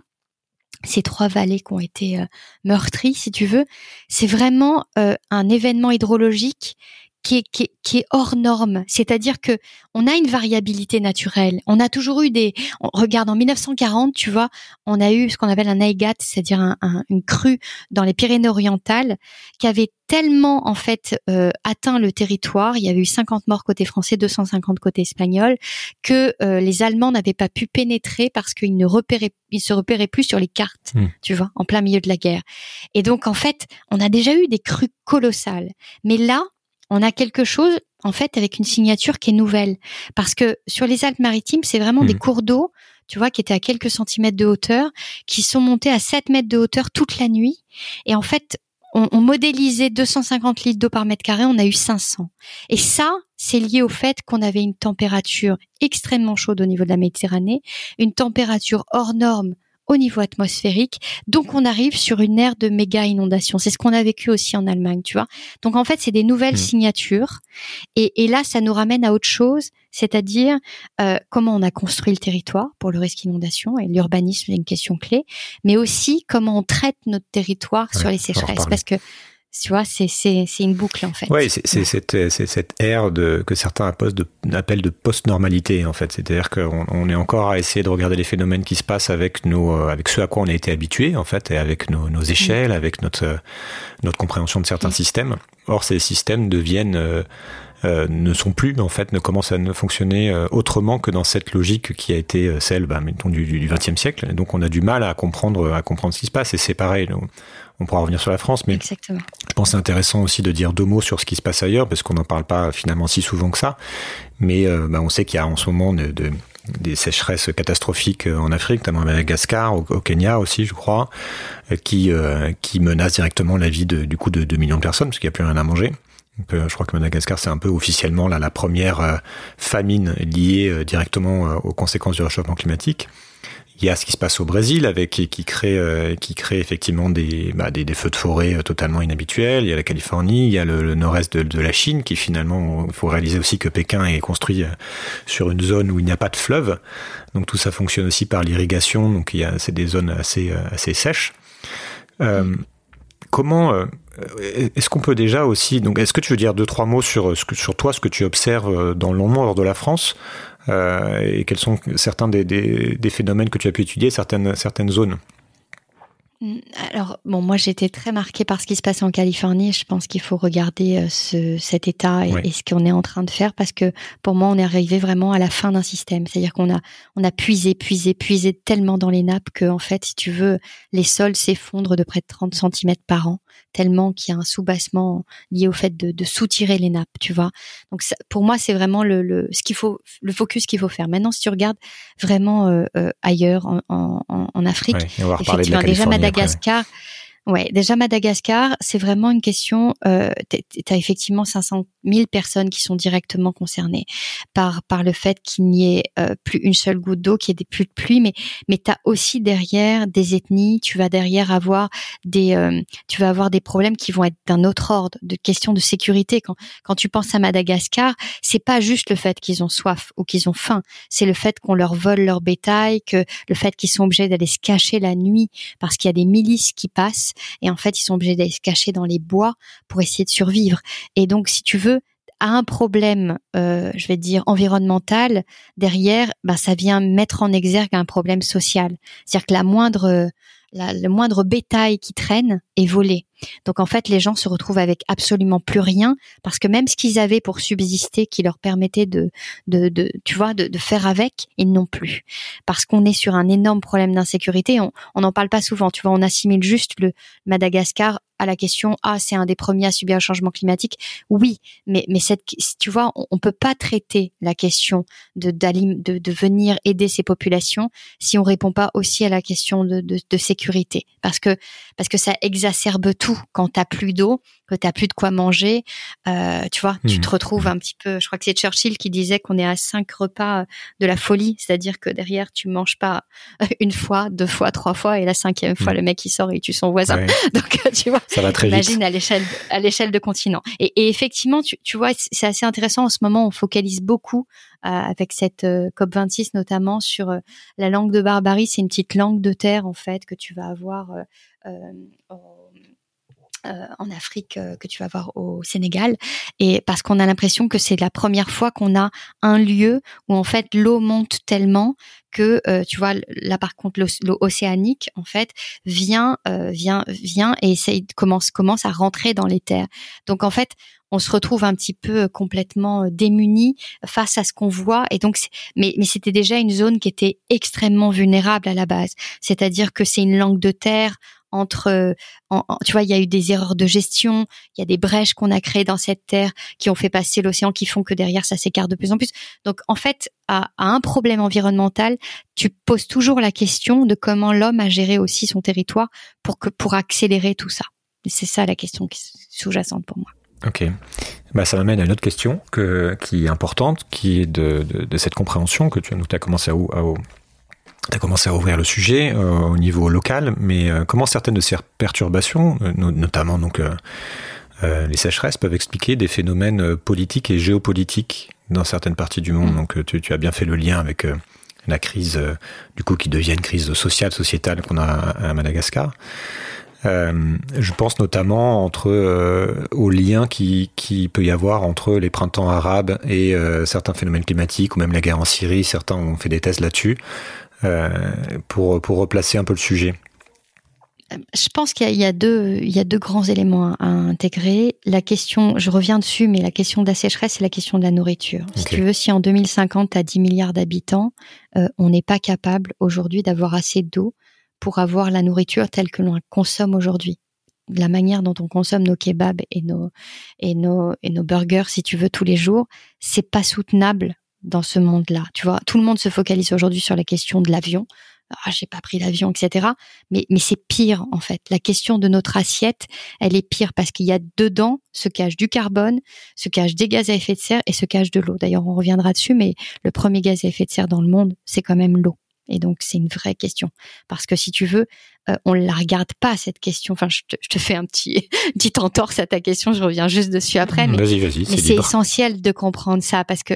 ces trois vallées qui ont été euh, meurtries, si tu veux, c'est vraiment euh, un événement hydrologique qui est, qui, qui est hors norme. C'est-à-dire que on a une variabilité naturelle. On a toujours eu des. On regarde en 1940, tu vois, on a eu ce qu'on appelle un aigat, c'est-à-dire un, une crue dans les Pyrénées-Orientales, qui avait tellement en fait euh, atteint le territoire. Il y avait eu 50 morts côté français, 250 côté espagnol, que euh, les Allemands n'avaient pas pu pénétrer parce qu'ils ne repéraient, ils se repéraient plus sur les cartes, hmm. tu vois, en plein milieu de la guerre. Et donc en fait, on a déjà eu des crues colossales, mais là on a quelque chose en fait avec une signature qui est nouvelle parce que sur les Alpes-Maritimes, c'est vraiment des mmh. cours d'eau, tu vois, qui étaient à quelques centimètres de hauteur, qui sont montés à 7 mètres de hauteur toute la nuit. Et en fait, on, on modélisait 250 litres d'eau par mètre carré, on a eu 500. Et ça, c'est lié au fait qu'on avait une température extrêmement chaude au niveau de la Méditerranée, une température hors norme au niveau atmosphérique. Donc on arrive sur une ère de méga inondation. C'est ce qu'on a vécu aussi en Allemagne, tu vois. Donc en fait, c'est des nouvelles mmh. signatures. Et, et, là, ça nous ramène à autre chose, c'est-à-dire euh, comment on a construit le territoire pour le risque inondation. Et l'urbanisme est une question clé, mais aussi comment on traite notre territoire sur les sécheresses. Parce que tu vois, c'est une boucle en fait. Oui, c'est cette ère de que certains appellent de appellent de post-normalité en fait. C'est-à-dire qu'on on est encore à essayer de regarder les phénomènes qui se passent avec nos euh, avec ce à quoi on a été habitué en fait et avec nos, nos échelles, mm. avec notre notre compréhension de certains mm. systèmes. Or, ces systèmes deviennent euh, euh, ne sont plus en fait ne commencent à ne fonctionner euh, autrement que dans cette logique qui a été euh, celle bah, mettons, du, 20e siècle. donc on a du mal à comprendre à comprendre ce qui se passe et c'est pareil. On pourra revenir sur la France, mais Exactement. Je pense c'est intéressant aussi de dire deux mots sur ce qui se passe ailleurs parce qu'on n'en parle pas finalement si souvent que ça. Mais bah, on sait qu'il y a en ce moment de, des sécheresses catastrophiques en Afrique, notamment à Madagascar, au, Kenya aussi, je crois, qui, qui menacent directement la vie de, du coup de 2 millions de personnes parce qu'il n'y a plus rien à manger. Euh, je crois que Madagascar, c'est un peu officiellement la première euh, famine liée euh, directement aux conséquences du réchauffement climatique. Il y a ce qui se passe au Brésil avec qui crée qui crée effectivement des, bah, des, feux de forêt totalement inhabituels. Il y a la Californie, il y a le, nord-est de, la Chine qui finalement il faut réaliser aussi que Pékin est construit sur une zone où il n'y a pas de fleuve. Donc tout ça fonctionne aussi par l'irrigation. Donc il y a c'est des zones assez assez sèches. comment euh, est-ce qu'on peut déjà aussi, donc, est-ce que tu veux dire deux trois mots sur sur toi, ce que tu observes euh, dans le nord de la France, euh, et quels sont certains des, des, des, phénomènes que tu as pu étudier, certaines certaines zones? Mm, alors, bon, moi j'étais très marquée par ce qui se passe en Californie. Je pense qu'il faut regarder euh, ce, cet état et, ce qu'on est en train de faire parce que pour moi, on est arrivé vraiment à la fin d'un système. C'est-à-dire qu'on a, on a puisé, puisé, puisé tellement dans les nappes que, en fait, si tu veux, les sols s'effondrent de près de 30 cm par an, tellement qu'il y a un soubassement lié au fait de, de soutirer les nappes, tu vois. Donc, pour moi, c'est vraiment le, le, ce qu'il faut, le focus qu'il faut faire. Maintenant, si tu regardes vraiment euh, euh, ailleurs, en, en, en Afrique, effectivement, déjà Madagascar. Ouais, déjà Madagascar, c'est vraiment une question. Euh, tu as effectivement 500 000 personnes qui sont directement concernées par par le fait qu'il n'y ait euh, plus une seule goutte d'eau, qu'il y ait plus de pluie, mais mais as aussi derrière des ethnies. Tu vas derrière avoir des euh, tu vas avoir des problèmes qui vont être d'un autre ordre, de questions de sécurité. Quand quand tu penses à Madagascar, c'est pas juste le fait qu'ils ont soif ou qu'ils ont faim, c'est le fait qu'on leur vole leur bétail, que le fait qu'ils sont obligés d'aller se cacher la nuit parce qu'il y a des milices qui passent et en fait ils sont obligés d'aller se cacher dans les bois pour essayer de survivre. Et donc si tu veux à un problème, euh, je vais dire environnemental, derrière, bah, ça vient mettre en exergue un problème social. C'est-à-dire que la moindre, la, le moindre bétail qui traîne est volé. Donc en fait, les gens se retrouvent avec absolument plus rien parce que même ce qu'ils avaient pour subsister, qui leur permettait de, de, de tu vois, de, faire avec, ils n'ont plus. Parce qu'on est sur un énorme problème d'insécurité. On n'en parle pas souvent. Tu vois, on assimile juste le Madagascar à la question ah c'est un des premiers à subir le changement climatique oui mais mais cette tu vois on, on peut pas traiter la question de, de de venir aider ces populations si on répond pas aussi à la question de, de, de sécurité parce que parce que ça exacerbe tout quand t'as plus d'eau que t'as plus de quoi manger euh, tu vois tu te mmh. retrouves un petit peu je crois que c'est Churchill qui disait qu'on est à cinq repas de la folie c'est-à-dire que derrière tu manges pas une fois deux fois trois fois et la cinquième fois mmh. le mec il sort et il tue son voisin donc tu vois ça va très Imagine à l'échelle à l'échelle de continent. Et, et effectivement, tu, tu vois, c'est assez intéressant en ce moment. On focalise beaucoup euh, avec cette euh, COP 26 notamment sur euh, la langue de barbarie. C'est une petite langue de terre en fait que tu vas avoir en Afrique que tu vas voir au Sénégal. Et parce qu'on a l'impression que c'est la première fois qu'on a un lieu où en fait l'eau monte tellement que euh, tu vois là par contre l'eau océanique en fait vient euh, vient vient et essaye commence commence à rentrer dans les terres. Donc en fait on se retrouve un petit peu euh, complètement démuni face à ce qu'on voit. Et donc mais mais c'était déjà une zone qui était extrêmement vulnérable à la base. C'est-à-dire que c'est une langue de terre entre, tu vois, il y a eu des erreurs de gestion, il y a des brèches qu'on a créées dans cette terre qui ont fait passer l'océan, qui font que derrière ça s'écarte de plus en plus. Donc en fait, à, un problème environnemental, tu poses toujours la question de comment l'homme a géré aussi son territoire pour que pour accélérer tout ça. C'est ça la question sous-jacente pour moi. Ok. Bah, ça m'amène à une autre question que, qui est importante, qui est de, de, cette compréhension que tu as commencé à, à, tu as commencé à ouvrir le sujet euh, au niveau local, mais euh, comment certaines de ces perturbations, euh, notamment donc les sécheresses, peuvent expliquer des phénomènes politiques et géopolitiques dans certaines parties du monde? Mm. Donc tu, tu, as bien fait le lien avec la crise, du coup, qui devient une crise sociale, sociétale qu'on a à Madagascar. je pense notamment entre aux liens qui, qui peut y avoir entre les printemps arabes et certains phénomènes climatiques ou même la guerre en Syrie. Certains ont fait des thèses là-dessus. Euh, pour, pour replacer un peu le sujet je pense qu'il y, a deux, il y a deux grands éléments à, intégrer. La question, je reviens dessus, mais la question de la sécheresse, c'est la question de la nourriture. Si tu veux, si en 2050, tu as 10 milliards d'habitants, euh, on n'est pas capable aujourd'hui d'avoir assez d'eau pour avoir la nourriture telle que l'on consomme aujourd'hui. La manière dont on consomme nos kebabs et nos, et nos, et nos burgers, si tu veux, tous les jours, c'est pas soutenable dans ce monde-là. Tu vois, tout le monde se focalise aujourd'hui sur la question de l'avion. Ah, j'ai pas pris l'avion, etc. Mais, mais c'est pire, en fait. La question de notre assiette, elle est pire parce qu'il y a dedans se cache du carbone, se cache des gaz à effet de serre et se cache de l'eau. D'ailleurs, on reviendra dessus, mais le premier gaz à effet de serre dans le monde, c'est quand même l'eau. Et donc, c'est une vraie question. Parce que si tu veux, euh, on la regarde pas, cette question. Enfin, je te, je te fais un petit, petit entorse à ta question, je reviens juste dessus après. Mais, vas-y, vas-y, mais c'est essentiel de comprendre ça parce que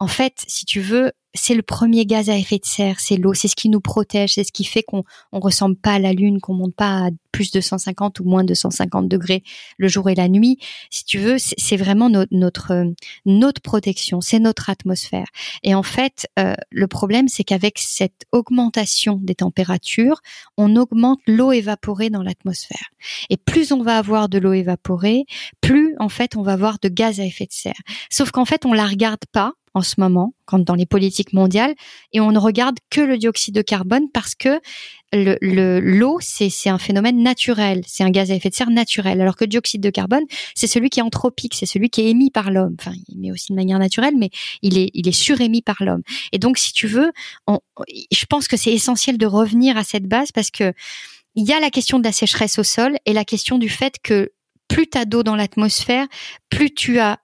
en fait, si tu veux, c'est le premier gaz à effet de serre, c'est l'eau, c'est ce qui nous protège, c'est ce qui fait qu'on on ressemble pas à la lune, qu'on monte pas à plus de 150 ou moins de 150 degrés le jour et la nuit. Si tu veux, c'est vraiment notre notre protection, c'est notre atmosphère. Et en fait, euh, le problème, c'est qu'avec cette augmentation des températures, on augmente l'eau évaporée dans l'atmosphère. Et plus on va avoir de l'eau évaporée, plus en fait on va avoir de gaz à effet de serre. Sauf qu'en fait, on la regarde pas en ce moment, quand dans les politiques mondiales, et on ne regarde que le dioxyde de carbone parce que l'eau, le, c'est un phénomène naturel, c'est un gaz à effet de serre naturel, alors que le dioxyde de carbone, c'est celui qui est anthropique, c'est celui qui est émis par l'homme. Enfin, il émet aussi de manière naturelle, mais il est, il est surémis par l'homme. Et donc, si tu veux, je pense que c'est essentiel de revenir à cette base parce que il y a la question de la sécheresse au sol et la question du fait que plus tu as d'eau dans l'atmosphère, plus tu as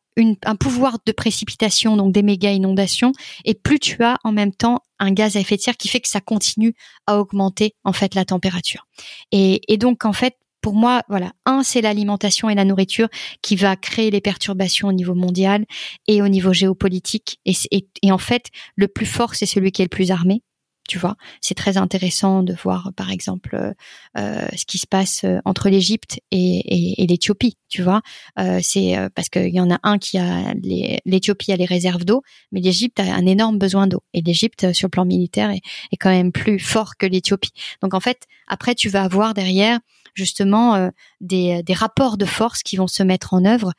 un pouvoir de précipitation, donc des méga inondations, et plus tu as en même temps un gaz à effet de serre qui fait que ça continue à augmenter en fait la température. Et, donc en fait, pour moi, voilà, un, c'est l'alimentation et la nourriture qui va créer les perturbations au niveau mondial et au niveau géopolitique. et en fait, le plus fort, c'est celui qui est le plus armé tu vois. C'est très intéressant de voir, par exemple, euh, euh ce qui se passe euh, entre l'Égypte et, l'Éthiopie, tu vois. C'est parce qu'il y en a un qui a l'Éthiopie a les réserves d'eau, mais l'Égypte a un énorme besoin d'eau. Et l'Égypte, sur le plan militaire, est, quand même plus fort que l'Éthiopie. Donc en fait, après, tu vas avoir derrière justement des rapports de force qui vont se mettre en œuvre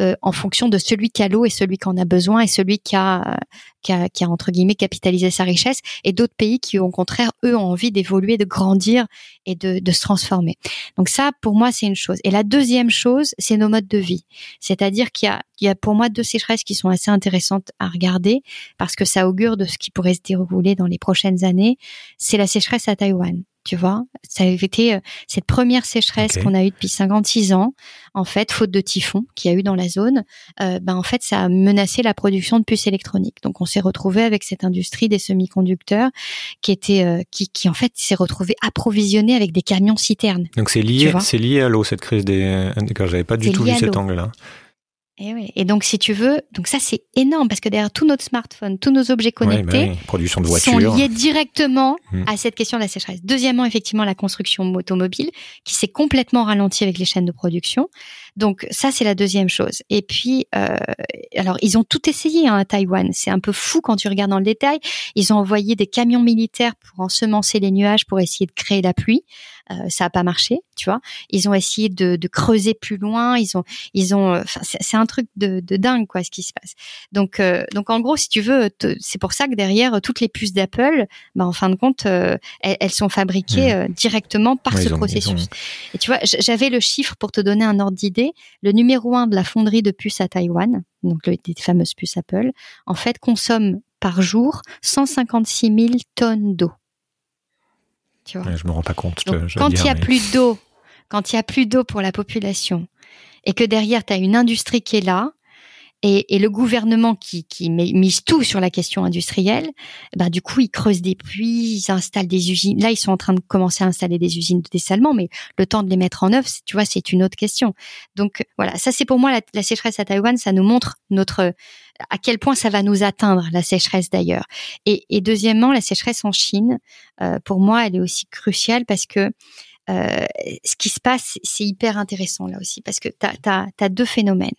euh, en fonction de celui qui a l'eau et celui qui en a besoin et celui qui a, qui a, qui a entre guillemets capitalisé sa richesse et d'autres pays qui au contraire eux ont envie d'évoluer, de grandir et de, de se transformer. Donc ça pour moi c'est une chose. Et la deuxième chose c'est nos modes de vie. C'est-à-dire qu'il y a, il y a pour moi deux sécheresses qui sont assez intéressantes à regarder parce que ça augure de ce qui pourrait se dérouler dans les prochaines années. C'est la sécheresse à Taïwan tu vois. Ça avait été euh, cette première sécheresse qu'on a eue depuis 56 ans, en fait, faute de typhon qu'il y a eu dans la zone. Euh, ben en fait, ça a menacé la production de puces électroniques. Donc, on s'est retrouvé avec cette industrie des semi-conducteurs qui était, euh, qui, qui en fait s'est retrouvé approvisionné avec des camions citernes. Donc, c'est lié, c'est lié à l'eau cette crise des. J'avais pas du tout vu cet angle-là. Et, oui. et donc, si tu veux, donc ça c'est énorme parce que derrière tout notre smartphone, tous nos objets connectés, Production de sont liés directement hmm. à cette question de la sécheresse. Deuxièmement, effectivement, la construction automobile qui s'est complètement ralentie avec les chaînes de production. Donc ça c'est la deuxième chose. Et puis, euh, alors ils ont tout essayé hein, à Taïwan. C'est un peu fou quand tu regardes dans le détail. Ils ont envoyé des camions militaires pour ensemencer les nuages pour essayer de créer la pluie. Euh, ça a pas marché, tu vois. Ils ont essayé de, de creuser plus loin. Ils ont, ils ont. Euh, c'est un truc de, de, dingue quoi ce qui se passe. Donc, euh, donc en gros, si tu veux, c'est pour ça que derrière toutes les puces d'Apple, bah, en fin de compte, elles, elles, sont fabriquées mmh. directement par ce processus. Et tu vois, j'avais le chiffre pour te donner un ordre d'idée. Le numéro un de la fonderie de puces à Taïwan, donc les fameuses puces Apple, en fait consomme par jour 156 000 tonnes d'eau je me rends pas compte. quand il y a plus d'eau, quand il y a plus d'eau pour la population, et que derrière tu as une industrie qui est là, et, le gouvernement qui, mise tout sur la question industrielle, bah du coup ils creusent des puits, ils installent des usines. Là ils sont en train de commencer à installer des usines de dessalement, mais le temps de les mettre en œuvre, tu vois, c'est une autre question. Donc voilà, ça c'est pour moi la, la sécheresse à Taïwan, ça nous montre notre à quel point ça va nous atteindre la sécheresse d'ailleurs. Et, deuxièmement, la sécheresse en Chine, euh, pour moi, elle est aussi cruciale parce que euh, ce qui se passe, c'est hyper intéressant là aussi, parce que tu as, deux phénomènes.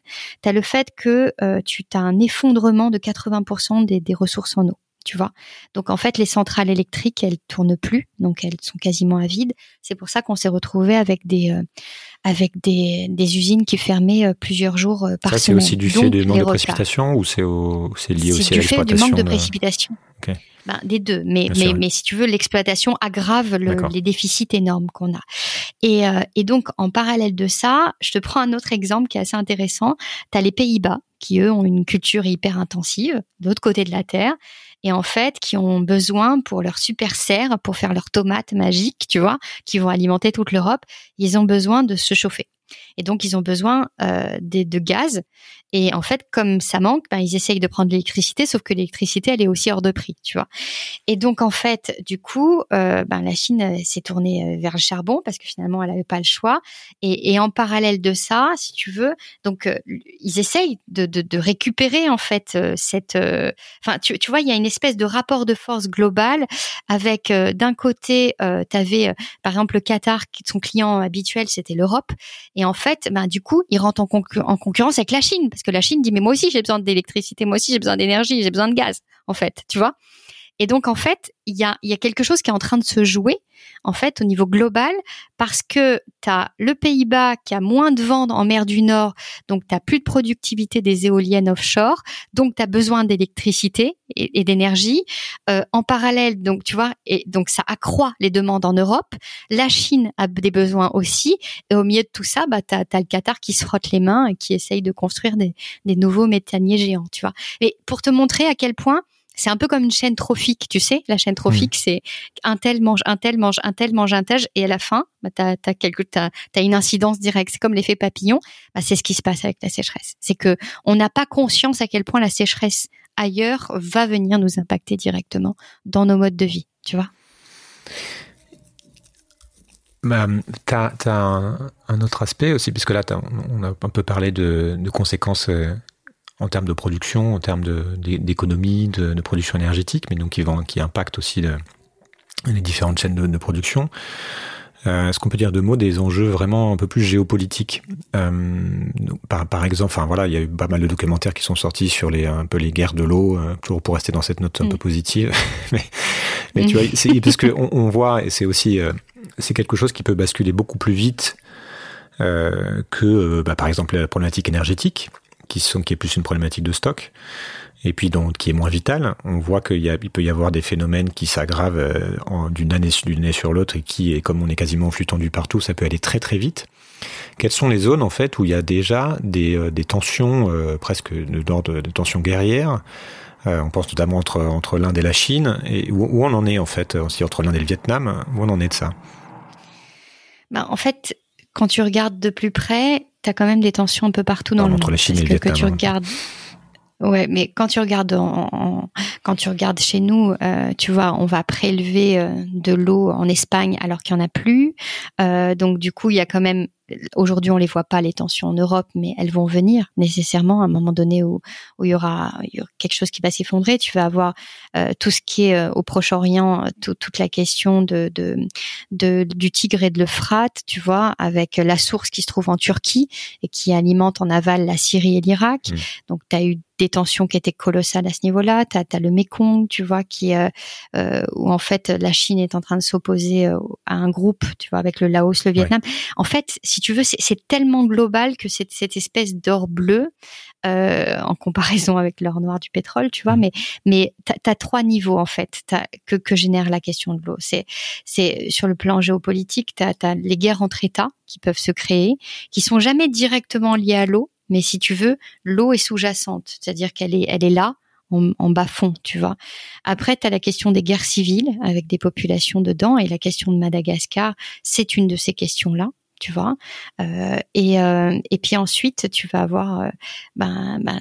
Tu as le fait que euh, tu as un effondrement de 80% des, des ressources en eau tu vois. Donc en fait, les centrales électriques, elles tournent plus, donc elles sont quasiment à vide. C'est pour ça qu'on s'est retrouvé avec des euh, avec des, des usines qui fermaient euh, plusieurs jours euh, par ça, semaine. C'est aussi du fait du manque de précipitation ou c'est lié aussi à l'exploitation. C'est du fait du manque de précipitation. Ben, des deux, mais mais, mais si tu veux, l'exploitation aggrave le, les déficits énormes qu'on a. Et, et donc en parallèle de ça, je te prends un autre exemple qui est assez intéressant. Tu as les Pays-Bas qui eux ont une culture hyper intensive de l'autre côté de la terre et en fait qui ont besoin pour leur super serre, pour faire leurs tomates magiques, tu vois, qui vont alimenter toute l'Europe, ils ont besoin de se chauffer. Et donc, ils ont besoin euh, de, gaz. Et en fait, comme ça manque, ben, ils essayent de prendre l'électricité, sauf que l'électricité, elle est aussi hors de prix, tu vois. Et donc, en fait, du coup, euh, ben, la Chine s'est tournée euh, vers le charbon parce que finalement, elle n'avait pas le choix. Et, en parallèle de ça, si tu veux, donc euh, ils essayent de, récupérer en fait euh, cette. Enfin, tu, vois, il y a une espèce de rapport de force global avec d'un côté, tu avais par exemple le Qatar, son client habituel, c'était l'Europe. Et en fait, ben, du coup, il rentre en, en, concurrence avec la Chine, parce que la Chine dit, mais moi aussi, j'ai besoin d'électricité, moi aussi, j'ai besoin d'énergie, j'ai besoin de gaz, en fait, tu vois. Et donc, en fait, il y a, y a quelque chose qui est en train de se jouer en fait au niveau global parce que tu le Pays-Bas qui a moins de vent en mer du Nord, donc tu plus de productivité des éoliennes offshore, donc tu as besoin d'électricité et, d'énergie. Euh, en parallèle donc tu vois et donc ça accroît les demandes en Europe, la Chine a des besoins aussi. Et au milieu de tout ça bah tu as, le Qatar qui se frotte les mains et qui essaye de construire des, des nouveaux méthaniers géants, tu vois. Mais pour te montrer à quel point c'est un peu comme une chaîne trophique, tu sais. La chaîne trophique, mmh. c'est un tel mange, un tel mange, un tel mange un tel, et à la fin, bah, t'as as quelque, t'as as une incidence directe. C'est comme l'effet papillon. Bah, c'est ce qui se passe avec la sécheresse. C'est que on n'a pas conscience à quel point la sécheresse ailleurs va venir nous impacter directement dans nos modes de vie. Tu vois. Bah, tu as, un, autre aspect aussi, puisque là, on a un peu parlé de, de conséquences euh, en termes de production, en termes d'économie, de, de, production énergétique, mais donc qui, vont, qui impactent aussi les différentes chaînes de, production. Euh, Est-ce qu'on peut dire de mots des enjeux vraiment un peu plus géopolitiques euh, par, par, exemple, enfin voilà, il y a eu pas mal de documentaires qui sont sortis sur les un peu les guerres de l'eau, euh, toujours pour rester dans cette note un peu mm. positive. mais, mais tu vois, parce que on, on, voit et c'est aussi euh, c'est quelque chose qui peut basculer beaucoup plus vite euh, que, euh, bah, par exemple, la problématique énergétique, qui, sont, qui est plus une problématique de stock, et puis donc qui est moins vitale. On voit qu'il peut y avoir des phénomènes qui s'aggravent euh, d'une année, année sur l'autre, et qui, et comme on est quasiment en flux tendu partout, ça peut aller très très vite. Quelles sont les zones en fait où il y a déjà des, des tensions presque d'ordre de, de tensions guerrières euh, on pense notamment entre, entre l'Inde et la Chine. Et où, où, on en est en fait aussi entre l'Inde et le Vietnam Où on en est de ça? Ben, En fait, quand tu regardes de plus près, tu as quand même des tensions un peu partout dans le entre monde. la Chine et le que, Vietnam. que tu regardes, Ouais, mais quand tu regardes en, en, quand tu regardes chez nous, euh, tu vois, on va prélever euh, de l'eau en Espagne alors qu'il y en a plus. Euh, donc du coup, il y a quand même aujourd'hui on les voit pas les tensions en Europe, mais elles vont venir nécessairement à un moment donné où, où il y aura, il y aura quelque chose qui va s'effondrer. Tu vas avoir euh, tout ce qui est euh, au Proche-Orient, tout, toute la question de, de, de, du Tigre et de l'Euphrate, tu vois, avec la source qui se trouve en Turquie et qui alimente en aval la Syrie et l'Irak. Mm. Donc tu as eu des tensions qui étaient colossales à ce niveau-là. Tu as, le Mekong, tu vois, qui euh, euh, où en fait la Chine est en train de s'opposer euh, à un groupe, tu vois, avec le Laos, le Vietnam. Ouais. En fait, si tu veux, c'est tellement global que cette, cette espèce d'or bleu, euh, en comparaison avec l'or noir du pétrole, tu vois, Mmh. mais mais tu as, trois niveaux en fait que, que génère la question de l'eau. C'est c'est sur le plan géopolitique, tu as, les guerres entre États qui peuvent se créer, qui sont jamais directement liées à l'eau, mais si tu veux, l'eau est sous-jacente, c'est-à-dire qu'elle est, elle est là, en, bas fond, tu vois. Après, tu as la question des guerres civiles avec des populations dedans, et la question de Madagascar, c'est une de ces questions-là tu vois. Euh, et, euh, et puis ensuite, tu vas avoir euh, ben, ben,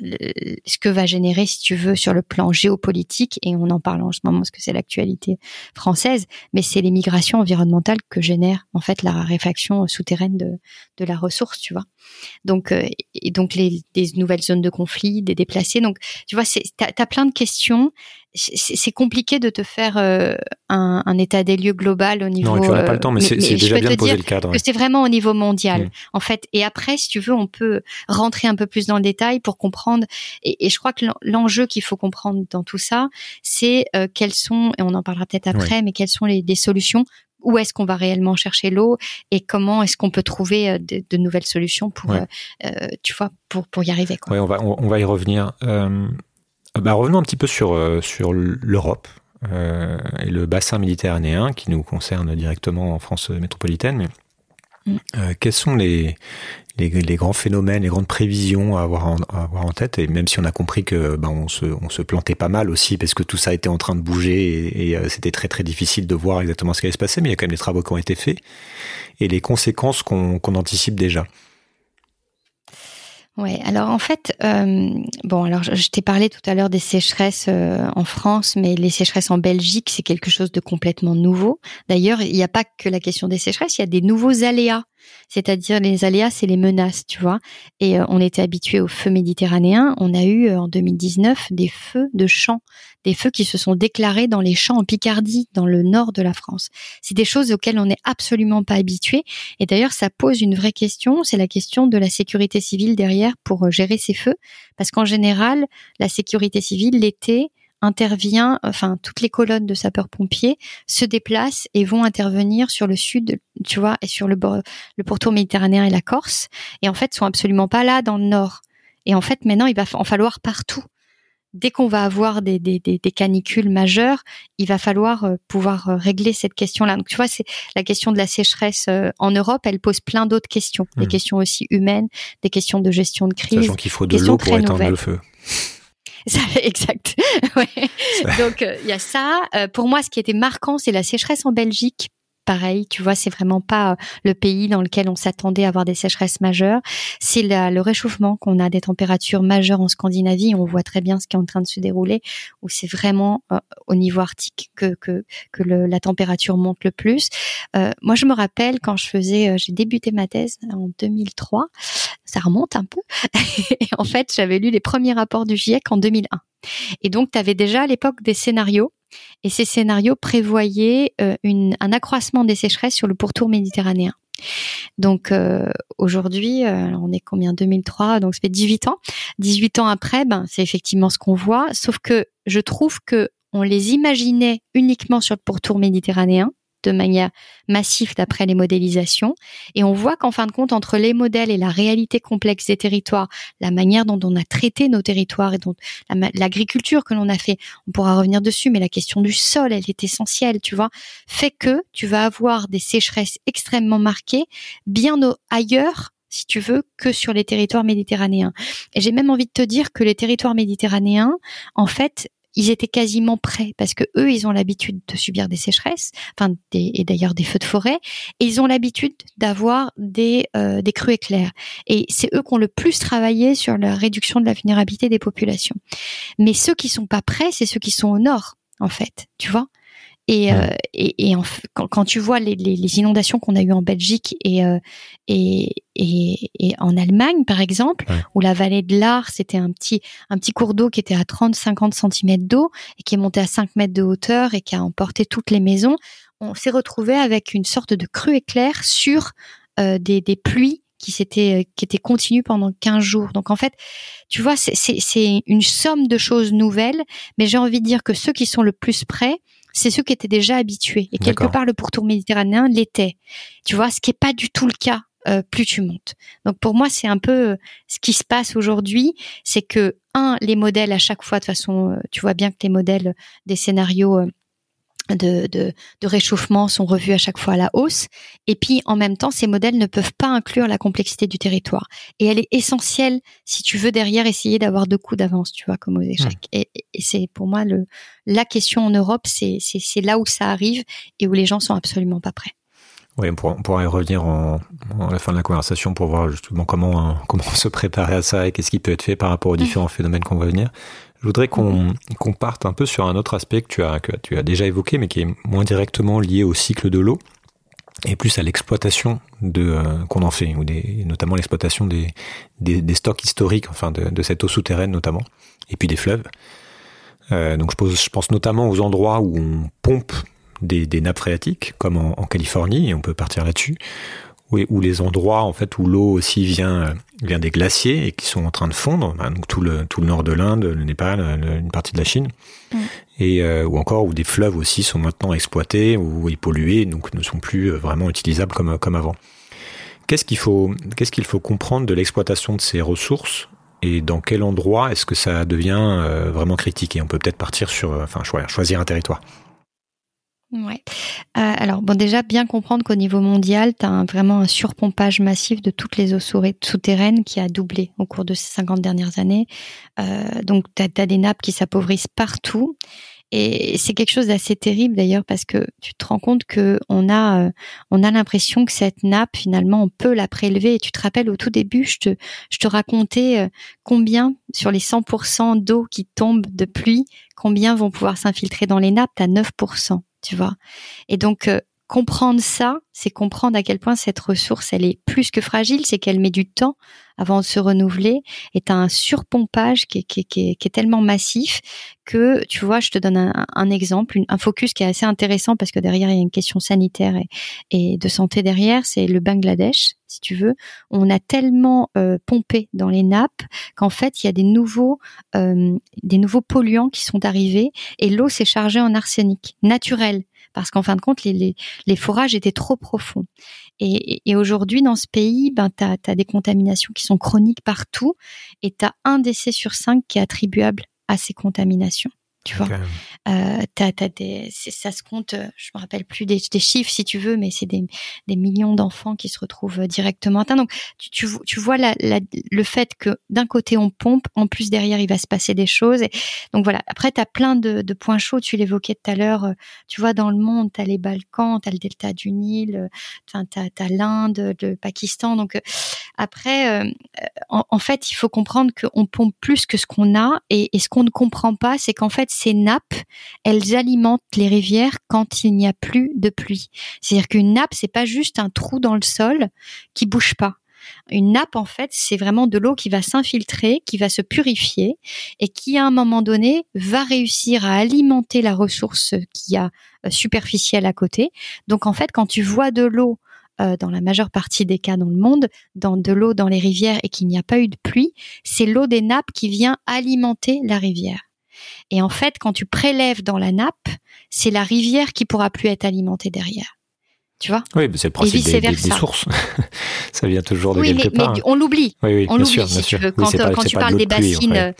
ce que va générer, si tu veux, sur le plan géopolitique, et on en parle en ce moment parce que c'est l'actualité française, mais c'est les migrations environnementales que génère en fait la raréfaction souterraine de, de la ressource, tu vois. Donc, et donc les, des nouvelles zones de conflit, des déplacés. Donc, tu vois, tu as plein de questions c'est compliqué de te faire euh, un, un, état des lieux global au niveau. Non, et puis on n'a pas le temps, mais, mais c'est déjà bien de poser le cadre. Que c'est vraiment au niveau mondial, mmh. en fait. Et après, si tu veux, on peut rentrer un peu plus dans le détail pour comprendre. Et, et je crois que l'enjeu qu'il faut comprendre dans tout ça, c'est euh, quelles sont, et on en parlera peut-être après, mais quelles sont les, les solutions où est-ce qu'on va réellement chercher l'eau et comment est-ce qu'on peut trouver euh, de, de, nouvelles solutions pour, ouais. euh, tu vois, pour pour y arriver. Quoi. Ouais, on va on, on va y revenir. Euh, bah, revenons un petit peu sur, euh, sur l'Europe euh, et le bassin méditerranéen qui nous concerne directement en France métropolitaine. Mais euh, quels sont les, les, les, grands phénomènes, les grandes prévisions à avoir en, à avoir en tête? Et même si on a compris que bah, on, se, on se plantait pas mal aussi parce que tout ça était en train de bouger et, et euh, c'était très très difficile de voir exactement ce qui allait se passer, mais il y a quand même des travaux qui ont été faits et les conséquences qu'on qu anticipe déjà. Ouais, alors en fait, euh, bon, alors je, t'ai parlé tout à l'heure des sécheresses euh, en France, mais les sécheresses en Belgique, c'est quelque chose de complètement nouveau. D'ailleurs, il n'y a pas que la question des sécheresses, il y a des nouveaux aléas. C'est-à-dire les aléas, c'est les menaces, tu vois. Et euh, on était habitué aux feux méditerranéens. On a eu en 2019 des feux de champs, des feux qui se sont déclarés dans les champs en Picardie, dans le nord de la France. C'est des choses auxquelles on n'est absolument pas habitué. Et d'ailleurs, ça pose une vraie question. C'est la question de la sécurité civile derrière pour euh, gérer ces feux, parce qu'en général, la sécurité civile l'été intervient, enfin toutes les colonnes de sapeurs-pompiers se déplacent et vont intervenir sur le sud, tu vois, et sur le, le pourtour méditerranéen et la Corse, et en fait sont absolument pas là dans le nord. Et en fait maintenant il va en falloir partout. Dès qu'on va avoir des, des, des, des, canicules majeures, il va falloir euh, pouvoir régler cette question-là. Donc tu vois, c'est la question de la sécheresse euh, en Europe, elle pose plein d'autres questions, mmh. des questions aussi humaines, des questions de gestion de crise. Sachant qu'il faut de l'eau pour éteindre nouvelles. le feu. Ça, exact. ouais. Donc il euh, y a ça. Euh, pour moi, ce qui était marquant, c'est la sécheresse en Belgique. Pareil, tu vois, c'est vraiment pas euh, le pays dans lequel on s'attendait à avoir des sécheresses majeures. C'est le réchauffement qu'on a des températures majeures en Scandinavie. On voit très bien ce qui est en train de se dérouler, où c'est vraiment euh, au niveau arctique que que, que le, la température monte le plus. Euh, moi, je me rappelle quand je faisais, j'ai débuté ma thèse en 2003. Ça remonte un peu. Et en fait, j'avais lu les premiers rapports du GIEC en 2001. Et donc, tu avais déjà à l'époque des scénarios. Et ces scénarios prévoyaient euh, une, un accroissement des sécheresses sur le pourtour méditerranéen. Donc euh, aujourd'hui, euh, on est combien? 2003, donc ça fait 18 ans. 18 ans après, ben c'est effectivement ce qu'on voit, sauf que je trouve que on les imaginait uniquement sur le pourtour méditerranéen de manière massive d'après les modélisations. Et on voit qu'en fin de compte, entre les modèles et la réalité complexe des territoires, la manière dont on a traité nos territoires et dont l'agriculture que l'on a fait, on pourra revenir dessus, mais la question du sol, elle est essentielle, tu vois, fait que tu vas avoir des sécheresses extrêmement marquées, bien ailleurs si tu veux, que sur les territoires méditerranéens. Et j'ai même envie de te dire que les territoires méditerranéens, en fait, ils étaient quasiment prêts parce que eux, ils ont l'habitude de subir des sécheresses, enfin et d'ailleurs des feux de forêt, et ils ont l'habitude d'avoir des euh, des crues éclairs. Et c'est eux qui ont le plus travaillé sur la réduction de la vulnérabilité des populations. Mais ceux qui sont pas prêts, c'est ceux qui sont au nord, en fait. Tu vois et, euh, et, et en, quand, quand, tu vois les, les, les inondations qu'on a eues en Belgique et, euh, et, et, et, en Allemagne, par exemple, où la vallée de l'Ar, c'était un petit, un petit cours d'eau qui était à 30-50 cm d'eau et qui est monté à 5 mètres de hauteur et qui a emporté toutes les maisons, on s'est retrouvé avec une sorte de crue éclair sur euh, des, des pluies qui s'était qui était continues pendant 15 jours. Donc en fait, tu vois, c'est une somme de choses nouvelles, mais j'ai envie de dire que ceux qui sont le plus près, c'est ceux qui étaient déjà habitués. Et quelque part, le pourtour méditerranéen l'était. Tu vois, ce qui est pas du tout le cas. Euh, plus tu montes. Donc pour moi, c'est un peu euh, ce qui se passe aujourd'hui, c'est que un, les modèles à chaque fois, de façon, euh, tu vois bien que les modèles des scénarios de, de, de, réchauffement sont revus à chaque fois à la hausse. Et puis, en même temps, ces modèles ne peuvent pas inclure la complexité du territoire. Et elle est essentielle si tu veux derrière essayer d'avoir deux coups d'avance, tu vois, comme aux échecs. Et, et c'est pour moi le, la question en Europe, c'est là où ça arrive et où les gens sont absolument pas prêts. Oui, on pourra, y revenir en, en, la fin de la conversation pour voir justement comment, comment se préparer à ça et qu'est-ce qui peut être fait par rapport aux différents phénomènes qu'on va venir. Je voudrais qu'on parte un peu sur un autre aspect que tu, as, que tu as déjà évoqué, mais qui est moins directement lié au cycle de l'eau et plus à l'exploitation de euh, qu'on en fait, ou des, notamment l'exploitation des, des, stocks historiques, enfin de, de cette eau souterraine notamment, et puis des fleuves. Euh, donc je, pose, je pense notamment aux endroits où on pompe des, des nappes phréatiques, comme en, en, Californie, et on peut partir là-dessus, ou les endroits en fait où l'eau aussi vient euh, vient des glaciers et qui sont en train de fondre, bah, donc tout le tout le nord de l'Inde, le Népal, une partie de la Chine, mm. et euh, ou encore où des fleuves aussi sont maintenant exploités ou pollués, donc ne sont plus euh, vraiment utilisables comme comme avant. Qu'est-ce qu'il faut qu'est-ce qu'il faut comprendre de l'exploitation de ces ressources et dans quel endroit est-ce que ça devient vraiment critique? Et on peut peut-être partir sur, enfin choisir un territoire. Ouais. Euh, alors bon, déjà bien comprendre qu'au niveau mondial, tu as vraiment un surpompage massif de toutes les eaux souterraines qui a doublé au cours de ces 50 dernières années. Euh, donc tu as, des nappes qui s'appauvrissent partout. Et c'est quelque chose d'assez terrible d'ailleurs parce que tu te rends compte que on a euh, on a l'impression que cette nappe finalement on peut la prélever et tu te rappelles au tout début je te je te racontais euh, combien sur les 100% d'eau qui tombe de pluie combien vont pouvoir s'infiltrer dans les nappes? À 9% tu vois. Et donc euh, comprendre ça, c'est comprendre à quel point cette ressource, elle est plus que fragile, c'est qu'elle met du temps avant de se renouveler, et un surpompage qui est, tellement massif que, tu vois, je te donne un, exemple, un focus qui est assez intéressant parce que derrière, il y a une question sanitaire et, et de santé derrière, c'est le Bangladesh, si tu veux. On a tellement euh, pompé dans les nappes qu'en fait, il y a des nouveaux, euh, des nouveaux polluants qui sont arrivés et l'eau s'est chargée en arsenic naturel parce qu'en fin de compte, les, forages étaient trop profonds. Et, et aujourd'hui, dans ce pays, ben, tu as, des contaminations qui sont chroniques partout, et tu as un décès sur cinq qui est attribuable à ces contaminations tu vois. Euh, des, ça se compte, euh, je me rappelle plus des, des chiffres si tu veux, mais c'est des, des millions d'enfants qui se retrouvent directement atteints. Donc tu, tu, tu vois la, la, le fait que d'un côté on pompe, en plus derrière il va se passer des choses. Et, donc voilà. Après tu as plein de, de, points chauds. Tu l'évoquais tout à l'heure. Euh, tu vois dans le monde, tu as les Balkans, tu as le delta du Nil, euh, tu as, l'Inde, le Pakistan. Donc après, en, en, fait il faut comprendre qu'on pompe plus que ce qu'on a et, ce qu'on ne comprend pas, c'est qu'en fait ces nappes, elles alimentent les rivières quand il n'y a plus de pluie. C'est-à-dire qu'une nappe, c'est pas juste un trou dans le sol qui bouge pas. Une nappe, en fait, c'est vraiment de l'eau qui va s'infiltrer, qui va se purifier et qui, à un moment donné, va réussir à alimenter la ressource qui a euh, superficielle à côté. Donc, en fait, quand tu vois de l'eau euh, dans la majeure partie des cas dans le monde, dans de l'eau dans les rivières et qu'il n'y a pas eu de pluie, c'est l'eau des nappes qui vient alimenter la rivière. Et en fait, quand tu prélèves dans la nappe, c'est la rivière qui pourra plus être alimentée derrière. Tu vois? Oui, c'est le principe des, des, des, sources. ça vient toujours de oui, quelque mais, part. Mais on l'oublie. Oui, oui, on l'oublie si tu sûr. veux. Quand, oui, pas, quand tu parles de des pluie, bassines, ouais.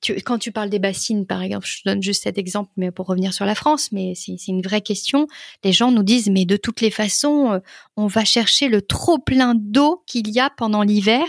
tu, quand tu parles des bassines, par exemple, je donne juste cet exemple, mais pour revenir sur la France, mais c'est une vraie question. Les gens nous disent, mais de toutes les façons, euh, on va chercher le trop plein d'eau qu'il y a pendant l'hiver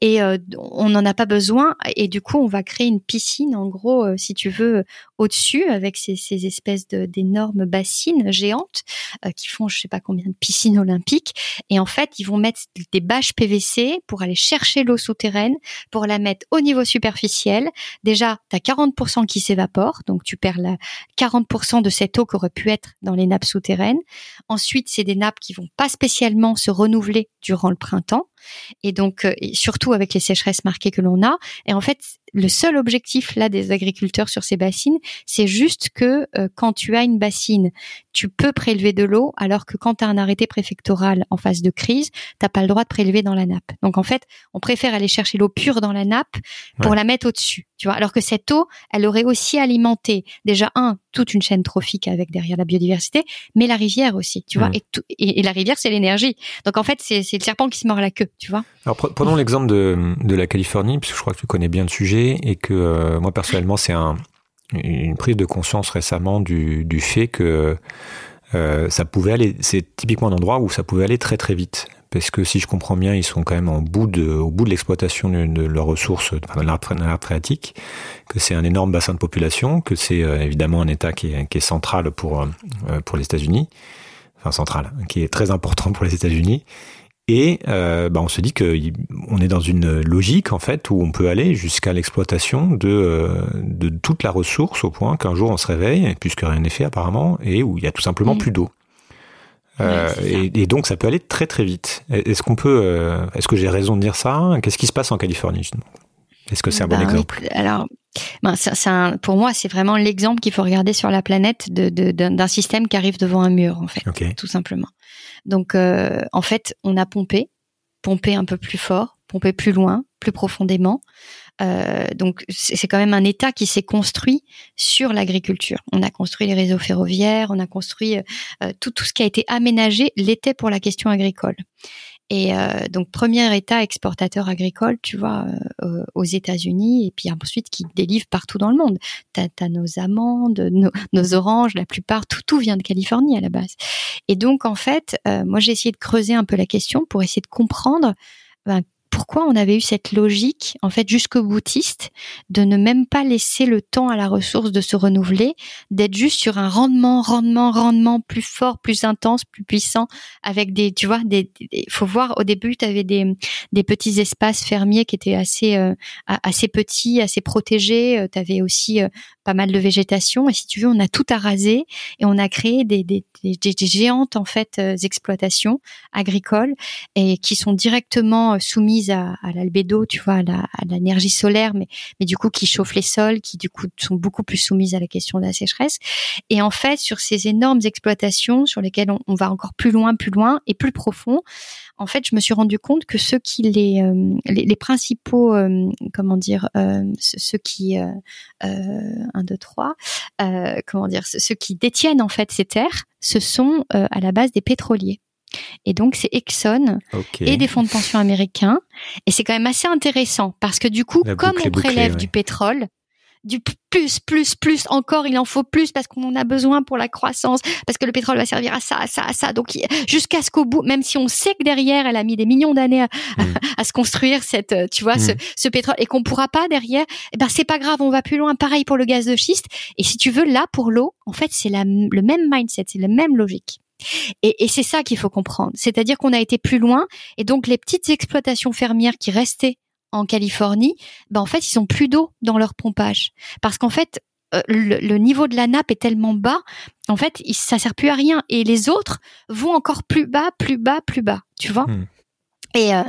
et euh, on n'en a pas besoin. Et du coup, on va créer une piscine, en gros, euh, si tu veux, au-dessus, avec ces, ces espèces d'énormes bassines géantes euh, qui font, je sais pas combien de piscines olympiques. Et en fait, ils vont mettre des bâches PVC pour aller chercher l'eau souterraine, pour la mettre au niveau superficiel. Déjà, tu as 40% qui s'évapore, donc tu perds la 40% de cette eau qui aurait pu être dans les nappes souterraines. Ensuite, c'est des nappes qui vont pas spécialement se renouveler durant le printemps. Et donc, euh, et surtout avec les sécheresses marquées que l'on a. Et en fait, le seul objectif là des agriculteurs sur ces bassines, c'est juste que euh, quand tu as une bassine, tu peux prélever de l'eau, alors que quand tu as un arrêté préfectoral en phase de crise, t'as pas le droit de prélever dans la nappe. Donc en fait, on préfère aller chercher l'eau pure dans la nappe pour Ouais. la mettre au-dessus. Tu vois, alors que cette eau, elle aurait aussi alimenté déjà un toute une chaîne trophique avec derrière la biodiversité, mais la rivière aussi. Tu vois, et, et, et la rivière, c'est l'énergie. Donc en fait, c'est c'est le serpent qui se mord la queue. Alors pre- prenons l'exemple de, de la Californie, puisque je crois que tu connais bien le sujet et que euh, moi personnellement c'est un, une prise de conscience récemment du, du fait que euh, c'est typiquement un endroit où ça pouvait aller très très vite. Parce que si je comprends bien, ils sont quand même bout de, au bout de l'exploitation de, leurs ressources de l'arbre phréatique, que c'est un énorme bassin de population, que c'est euh, évidemment un État qui est, central pour, pour les États-Unis, enfin central, qui est très important pour les États-Unis, et euh, bah, on se dit qu'on est dans une logique en fait où on peut aller jusqu'à l'exploitation de, euh, de toute la ressource au point qu'un jour on se réveille, puisque rien n'est fait apparemment, et où il y a tout simplement plus d'eau. Euh, et, et donc ça peut aller très très vite. Est-ce qu'on peut, euh, est-ce que j'ai raison de dire ça? Qu'est-ce qui se passe en Californie justement? Est-ce que c'est un bon oui, exemple? alors, ben, un- pour moi, c'est vraiment l'exemple qu'il faut regarder sur la planète de- de- d'un d'un système qui arrive devant un mur, en fait, tout simplement. Donc, euh, en fait, on a pompé, pompé un peu plus fort, pompé plus loin, plus profondément. Euh, donc, c'est quand même un État qui s'est construit sur l'agriculture. On a construit les réseaux ferroviaires, on a construit euh, tout, tout ce qui a été aménagé l'était pour la question agricole. Et euh, donc premier État exportateur agricole, tu vois, euh, aux États-Unis, et puis ensuite qui délivre partout dans le monde. T'as as nos amandes, nos, nos oranges, la plupart, tout tout vient de Californie à la base. Et donc en fait, euh, moi j'ai essayé de creuser un peu la question pour essayer de comprendre ben, pourquoi on avait eu cette logique, en fait, jusqu'au boutiste, de ne même pas laisser le temps à la ressource de se renouveler, d'être juste sur un rendement, rendement, rendement plus fort, plus intense, plus puissant, avec des, tu vois, des, il faut voir, au début, tu avais des, des petits espaces fermiers qui étaient assez, euh, assez petits, assez protégés. Tu avais aussi euh, pas mal de végétation. Et si tu veux, on a tout arasé et on a créé des, des, des, des géantes, en fait, euh, exploitations agricoles et qui sont directement euh, à, à l'albédo, tu vois, à l'énergie solaire, mais, mais du coup qui chauffent les sols, qui du coup sont beaucoup plus soumises à la question de la sécheresse. Et en fait, sur ces énormes exploitations sur lesquelles on, va encore plus loin, plus loin et plus profond, en fait, je me suis rendu compte que ceux qui les euh, les, principaux euh, comment dire euh, ceux qui euh, euh, un deux trois euh, comment dire ceux qui détiennent en fait ces terres, ce sont à la base des pétroliers. Et donc c'est Exxon et des fonds de pension américains. Et c'est quand même assez intéressant parce que du coup, La comme on prélève bouclée, ouais. du pétrole, du plus, plus, plus, encore, il en faut plus parce qu'on en a besoin pour la croissance, parce que le pétrole va servir à ça, à ça, à ça. Donc, jusqu'à ce qu'au bout, même si on sait que derrière, elle a mis des millions d'années à, Mm. à se construire cette, euh, tu vois, ce, Mm. ce pétrole et qu'on pourra pas derrière, eh ben, c'est pas grave, on va plus loin. Pareil pour le gaz de schiste. Et si tu veux, là, pour l'eau, en fait, c'est le même mindset, c'est la même logique. Et, et c'est ça qu'il faut comprendre. C'est-à-dire qu'on a été plus loin et donc les petites exploitations fermières qui restaient en Californie, ben en fait, ils ont plus d'eau dans leur pompage parce qu'en fait, euh, le, niveau de la nappe est tellement bas, en fait, ça sert plus à rien et les autres vont encore plus bas, plus bas, plus bas, tu vois? Hmm. Et, euh,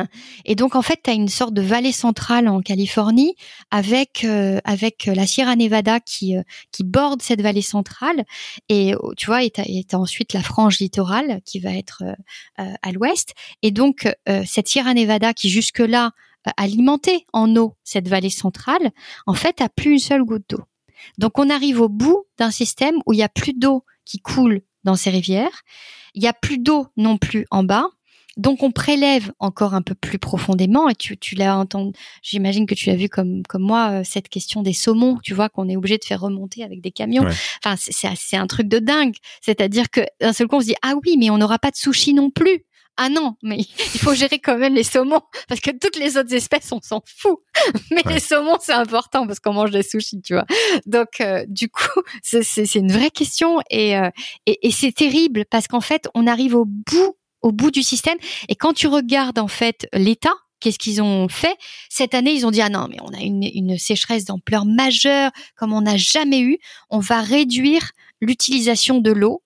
et donc en fait, tu as une sorte de vallée centrale en Californie avec euh, avec la Sierra Nevada qui euh, qui borde cette vallée centrale. Et euh, tu vois et t'as ensuite la frange littorale qui va être euh, euh, à l'ouest. Et donc euh, cette Sierra Nevada qui jusque là alimentait en eau cette vallée centrale en fait a plus une seule goutte d'eau. Donc on arrive au bout d'un système où il y a plus d'eau qui coule dans ces rivières, il y a plus d'eau non plus en bas. Donc on prélève encore un peu plus profondément et tu, tu l'as entendu, j'imagine que tu l'as vu comme comme moi euh, cette question des saumons, tu vois qu'on est obligé de faire remonter avec des camions. Enfin c'est c'est un truc de dingue, c'est-à-dire que d'un seul coup on se dit ah oui mais on n'aura pas de sushi non plus. Ah non, mais il faut gérer quand même les saumons parce que toutes les autres espèces on s'en fout. Mais les saumons c'est important parce qu'on mange des sushis, tu vois. Donc euh, du coup c'est c'est une vraie question et euh, et, et c'est terrible parce qu'en fait on arrive au bout au bout du système. Et quand tu regardes en fait l'État, qu'est-ce qu'ils ont fait? Cette année, ils ont dit ah non, mais on a une, une sécheresse d'ampleur majeure comme on n'a jamais eu. On va réduire l'utilisation de l'eau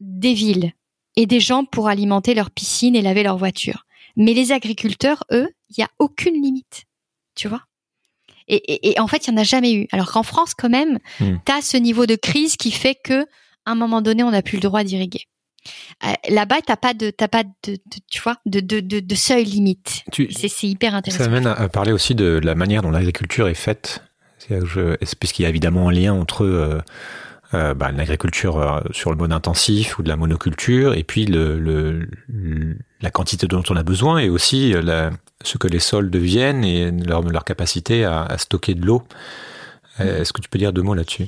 des villes et des gens pour alimenter leurs piscines et laver leurs voitures. Mais les agriculteurs, eux, il n'y a aucune limite, tu vois? Et, et, et, en fait, il n'y en a jamais eu. Alors qu'en France, quand même, Hmm. tu as ce niveau de crise qui fait que à un moment donné, on n'a plus le droit d'irriguer. Euh, Là-bas, t'as pas de, t'as pas de, de- tu vois, de, de, de, seuil limite. C'est hyper Ça intéressant. amène à, à parler aussi de la manière dont l'agriculture est faite. Puisqu'il y a évidemment un lien entre euh, euh, bah, l'agriculture euh, sur le mode intensif ou de la monoculture et puis le, le- le- la quantité dont on a besoin et aussi la- ce que les sols deviennent et leur, leur capacité à, à stocker de l'eau. Euh, Est-ce que tu peux dire deux mots là-dessus?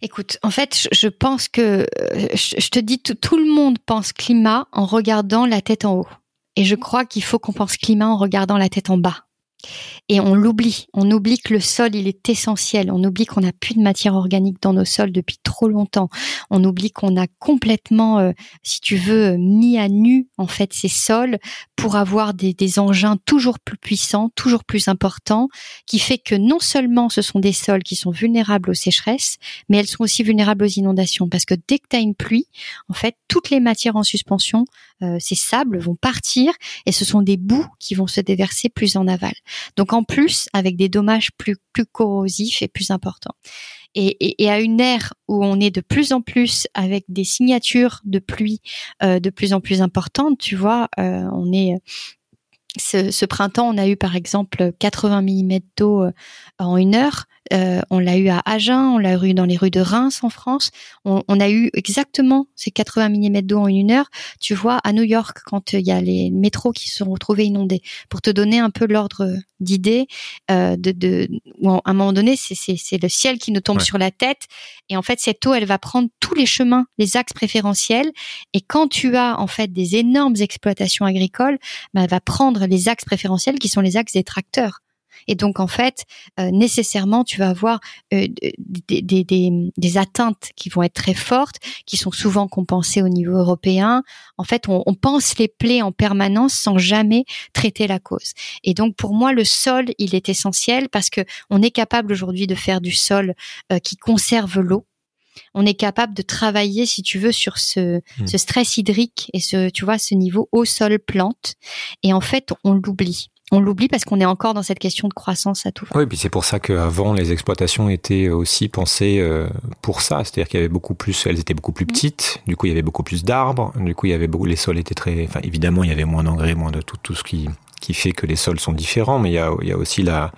Écoute, en fait, je, pense que, euh, je, je te dis, tout, tout le monde pense climat en regardant la tête en haut. Et je crois qu'il faut qu'on pense climat en regardant la tête en bas. Et on l'oublie. On oublie que le sol, il est essentiel. On oublie qu'on n'a plus de matière organique dans nos sols depuis trop longtemps. On oublie qu'on a complètement, euh, si tu veux, mis à nu, en fait, ces sols pour avoir des, des engins toujours plus puissants, toujours plus importants, qui fait que non seulement ce sont des sols qui sont vulnérables aux sécheresses, mais elles sont aussi vulnérables aux inondations parce que dès que tu as une pluie, en fait, toutes les matières en suspension, euh, ces sables vont partir et ce sont des boues qui vont se déverser plus en aval. Donc en plus, avec des dommages plus plus corrosifs et plus importants. Et, et, et à une ère où on est de plus en plus avec des signatures de pluie euh, de plus en plus importantes, tu vois, euh, on est ce, ce printemps, on a eu par exemple 80 mm d'eau euh, en une heure. Euh, on l'a eu à Agen, on l'a eu dans les rues de Reims en France. On, on a eu exactement ces 80 mm d'eau en une heure. Tu vois, à New York, quand il y a les métros qui se sont retrouvés inondés, pour te donner un peu l'ordre d'idée, euh, de, de, où à un moment donné, c'est- le ciel qui nous tombe Ouais. sur la tête. Et en fait, cette eau, elle va prendre tous les chemins, les axes préférentiels. Et quand tu as en fait des énormes exploitations agricoles, ben, elle va prendre les axes préférentiels qui sont les axes des tracteurs. Et donc, en fait, euh, nécessairement, tu vas avoir euh, des, des, des, des atteintes qui vont être très fortes, qui sont souvent compensées au niveau européen. En fait, on, on pense les plaies en permanence sans jamais traiter la cause. Et donc, pour moi, le sol, il est essentiel parce que on est capable aujourd'hui de faire du sol euh, qui conserve l'eau. On est capable de travailler, si tu veux, sur ce, Hmm. ce stress hydrique et ce, tu vois, ce niveau eau, sol, plante. Et en fait, on l'oublie. On l'oublie parce qu'on est encore dans cette question de croissance à tout. Oui, puis c'est pour ça qu'avant, les exploitations étaient aussi pensées euh, pour ça. C'est-à-dire qu'il y avait beaucoup plus, elles étaient beaucoup plus Mhm. petites. Du coup, il y avait beaucoup plus d'arbres. Du coup, il y avait beaucoup, les sols étaient très, enfin, évidemment, il y avait moins d'engrais, moins de tout, tout ce qui, qui fait que les sols sont différents. Mais il y a, il y a aussi la,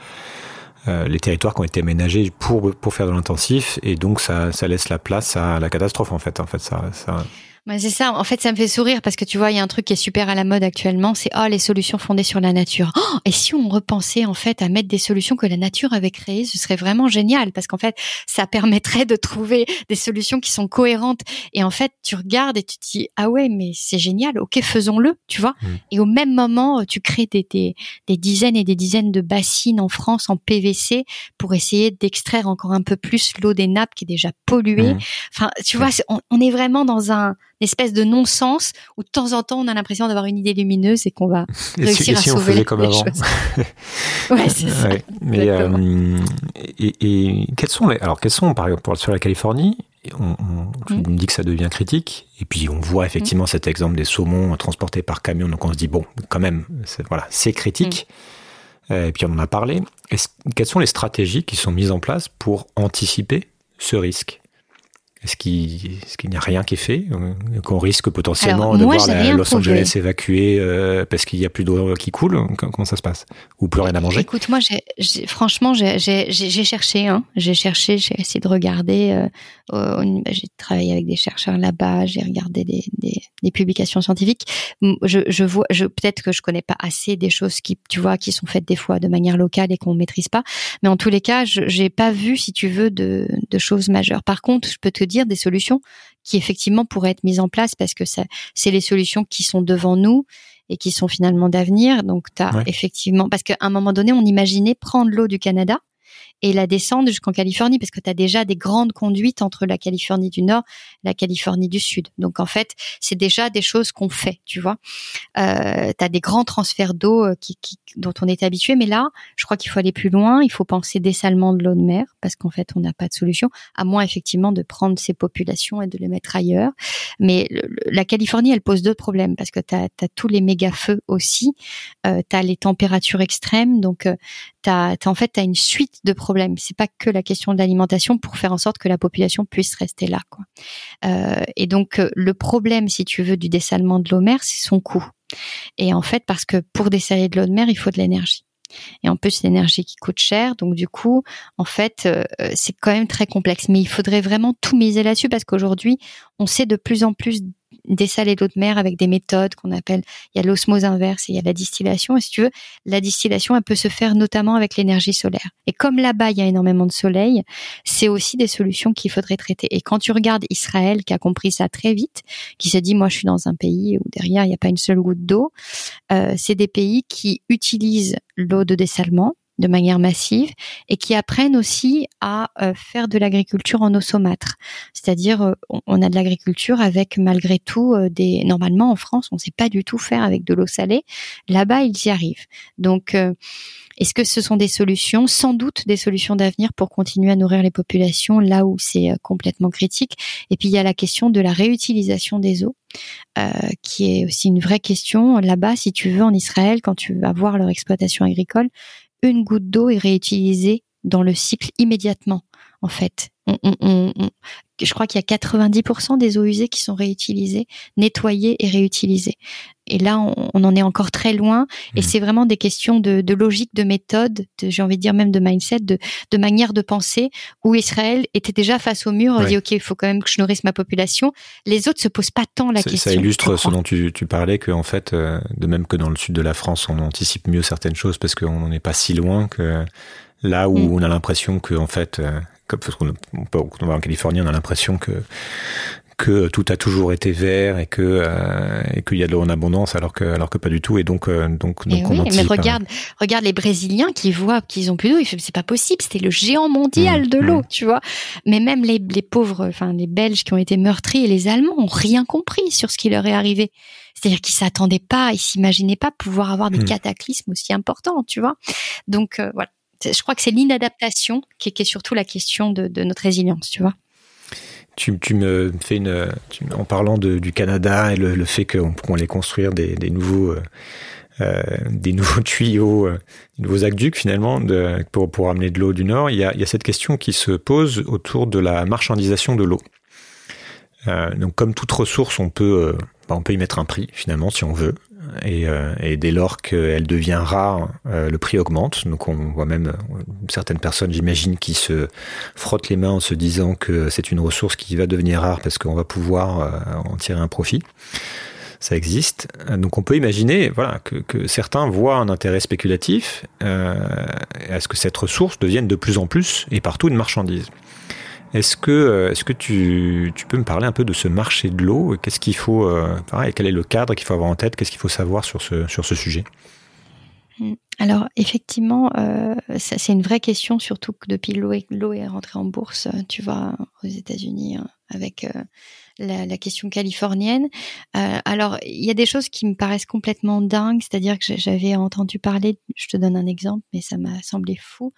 euh, les territoires qui ont été aménagés pour, pour faire de l'intensif. Et donc, ça, ça laisse la place à la catastrophe, en fait. En fait, ça, ça, Ouais, c'est ça. En fait, ça me fait sourire parce que tu vois, il y a un truc qui est super à la mode actuellement, c'est oh les solutions fondées sur la nature. Oh, et si on repensait en fait à mettre des solutions que la nature avait créées, ce serait vraiment génial parce qu'en fait, ça permettrait de trouver des solutions qui sont cohérentes. Et en fait, tu regardes et tu te dis ah ouais, mais c'est génial. Ok, faisons-le, tu vois. Mm. Et au même moment, tu crées des, des des dizaines et des dizaines de bassines en France en PVC pour essayer d'extraire encore un peu plus l'eau des nappes qui est déjà polluée. Mhm. Enfin, tu vois, c'est- on, on est vraiment dans un espèce de non-sens où de temps en temps on a l'impression d'avoir une idée lumineuse et qu'on va Et si, réussir et à si on sauver faisait les- comme avant choses. Ouais, c'est ça. Ouais, mais euh, et, et quels sont les alors quels sont par exemple sur la Californie on, Mm. me dis que ça devient critique et puis on voit effectivement cet exemple des saumons transportés par camion donc on se dit bon quand même c'est, voilà c'est critique Mm. Euh, et puis on en a parlé Est-ce- quelles sont les stratégies qui sont mises en place pour anticiper ce risque? Est-ce qu'il n'y a rien qui est fait euh, Qu'on risque potentiellement de voir la- Los trouvé. Angeles évacuée euh, parce qu'il n'y a plus d'eau qui coule? Comment ça se passe? Ou plus rien à manger? Écoute, moi, franchement, j'ai, cherché, hein. J'ai cherché, j'ai essayé de regarder. euh, au- j'ai travaillé avec des chercheurs là-bas, j'ai regardé des, des, des publications scientifiques. Je, je vois, je, peut-être que je connais pas assez des choses qui, tu vois, qui sont faites des fois de manière locale et qu'on maîtrise pas. Mais en tous les cas, je, j'ai pas vu, si tu veux, de, de choses majeures. Par contre, je peux te dire des solutions qui effectivement pourraient être mises en place parce que c'est les solutions qui sont devant nous et qui sont finalement d'avenir. Donc, tu as Ouais. effectivement, parce qu'à un moment donné, on imaginait prendre l'eau du Canada et la descendre jusqu'en Californie, parce que tu as déjà des grandes conduites entre la Californie du Nord et la Californie du Sud. Donc, en fait, c'est déjà des choses qu'on fait, tu vois. Euh, tu as des grands transferts d'eau euh, qui, qui, dont on est habitué, mais là, je crois qu'il faut aller plus loin. Il faut penser dessalement de l'eau de mer, parce qu'en fait, on n'a pas de solution, à moins effectivement de prendre ces populations et de les mettre ailleurs. Mais la Californie, elle pose deux problèmes, parce que tu as, tous les méga-feux aussi, euh, tu as les températures extrêmes, donc euh, t'as, en fait, tu as une suite de problèmes. C'est pas que la question de l'alimentation pour faire en sorte que la population puisse rester là. Quoi. Euh, et donc, euh, le problème, si tu veux, du dessalement de l'eau de mer, c'est son coût. Et en fait, parce que pour dessaler de l'eau de mer, il faut de l'énergie. Et en plus, l'énergie qui coûte cher. Donc, du coup, en fait, euh, c'est quand même très complexe. Mais il faudrait vraiment tout miser là-dessus parce qu'aujourd'hui, on sait de plus en plus dessaler l'eau de mer avec des méthodes qu'on appelle, il y a l'osmose inverse et il y a la distillation. Et si tu veux, la distillation, elle peut se faire notamment avec l'énergie solaire. Et comme là-bas, il y a énormément de soleil, c'est aussi des solutions qu'il faudrait traiter. Et quand tu regardes Israël, qui a compris ça très vite, qui se dit, moi, je suis dans un pays où derrière, il n'y a pas une seule goutte d'eau, euh, c'est des pays qui utilisent l'eau de dessalement de manière massive et qui apprennent aussi à euh, faire de l'agriculture en eau saumâtre. C'est-à-dire, euh, on- a de l'agriculture avec malgré tout euh, des. Normalement, en France, on ne sait pas du tout faire avec de l'eau salée. Là-bas, ils y arrivent. Donc, est-ce que ce sont des solutions? Sans doute des solutions d'avenir pour continuer à nourrir les populations là où c'est complètement critique. Et puis, il y a la question de la réutilisation des eaux. euh, qui est aussi une vraie question. Là-bas, si tu veux, en Israël, quand tu vas voir leur exploitation agricole, une goutte d'eau est réutilisée dans le cycle immédiatement, en fait. On- on- on- on- je crois qu'il y a 90% des eaux usées qui sont réutilisées, nettoyées et réutilisées. Et là, on, en est encore très loin. Et Mhm. c'est vraiment des questions de, de logique, de méthode, de- j'ai envie de dire même de mindset, de, de manière de penser, où Israël était déjà face au mur, Ouais. dit OK, il faut quand même que je nourrisse ma population. Les autres se posent pas tant la ça, question. ça illustre ce dont tu, tu parlais, que en fait, euh, de même que dans le sud de la France, on anticipe mieux certaines choses parce qu'on n'en est pas si loin que là où Mm. on a l'impression que en fait, euh, comme parce qu'on on va en Californie, on a l'impression que que tout a toujours été vert et que euh, et qu'il y a de l'eau en abondance alors que alors que pas du tout et donc euh, donc Et donc on oui, mais anticipe, regarde, regarde les Brésiliens qui voient qu'ils ont plus d'eau, ils c'est pas possible, c'était le géant mondial Mmh, de l'eau, mmh. tu vois. Mais même les, les pauvres, enfin les Belges qui ont été meurtris et les Allemands ont rien compris sur ce qui leur est arrivé. C'est-à-dire qu'ils s'attendaient pas, ils s'imaginaient pas pouvoir avoir des Mmh. cataclysmes aussi importants, tu vois. Donc euh, voilà, je crois que c'est l'inadaptation qui est, surtout la question de, notre résilience, tu vois. Tu, me fais une. en parlant du Canada et le, fait qu'on qu'on allait construire des, des nouveaux. euh, euh, nouveaux tuyaux, euh, des nouveaux aqueducs finalement pour, amener de l'eau du Nord, il y, a, cette question qui se pose autour de la marchandisation de l'eau. Donc comme toute ressource, on peut, bah, on peut y mettre un prix finalement si on veut. Et, euh, et dès lors qu'elle devient rare, euh, le prix augmente. Donc on voit même euh, certaines personnes, j'imagine, qui se frottent les mains en se disant que c'est une ressource qui va devenir rare parce qu'on va pouvoir en tirer un profit. Ça existe. Donc on peut imaginer voilà, que, que certains voient un intérêt spéculatif euh, à ce que cette ressource devienne de plus en plus et partout une marchandise. Est-ce que, euh, est-ce que tu, peux me parler un peu de ce marché de l'eau? Qu'est-ce qu'il faut, euh, quel est le cadre qu'il faut avoir en tête? Qu'est-ce qu'il faut savoir sur ce, sujet? Alors effectivement, euh, c'est une vraie question, surtout que depuis l'eau est, l'eau est rentrée en bourse, tu vois, aux États-Unis, hein, avec euh, la, la question californienne. Euh, alors il y a des choses qui me paraissent complètement dingues, c'est-à-dire que j'avais entendu parler, je te donne un exemple, mais ça m'a semblé fou,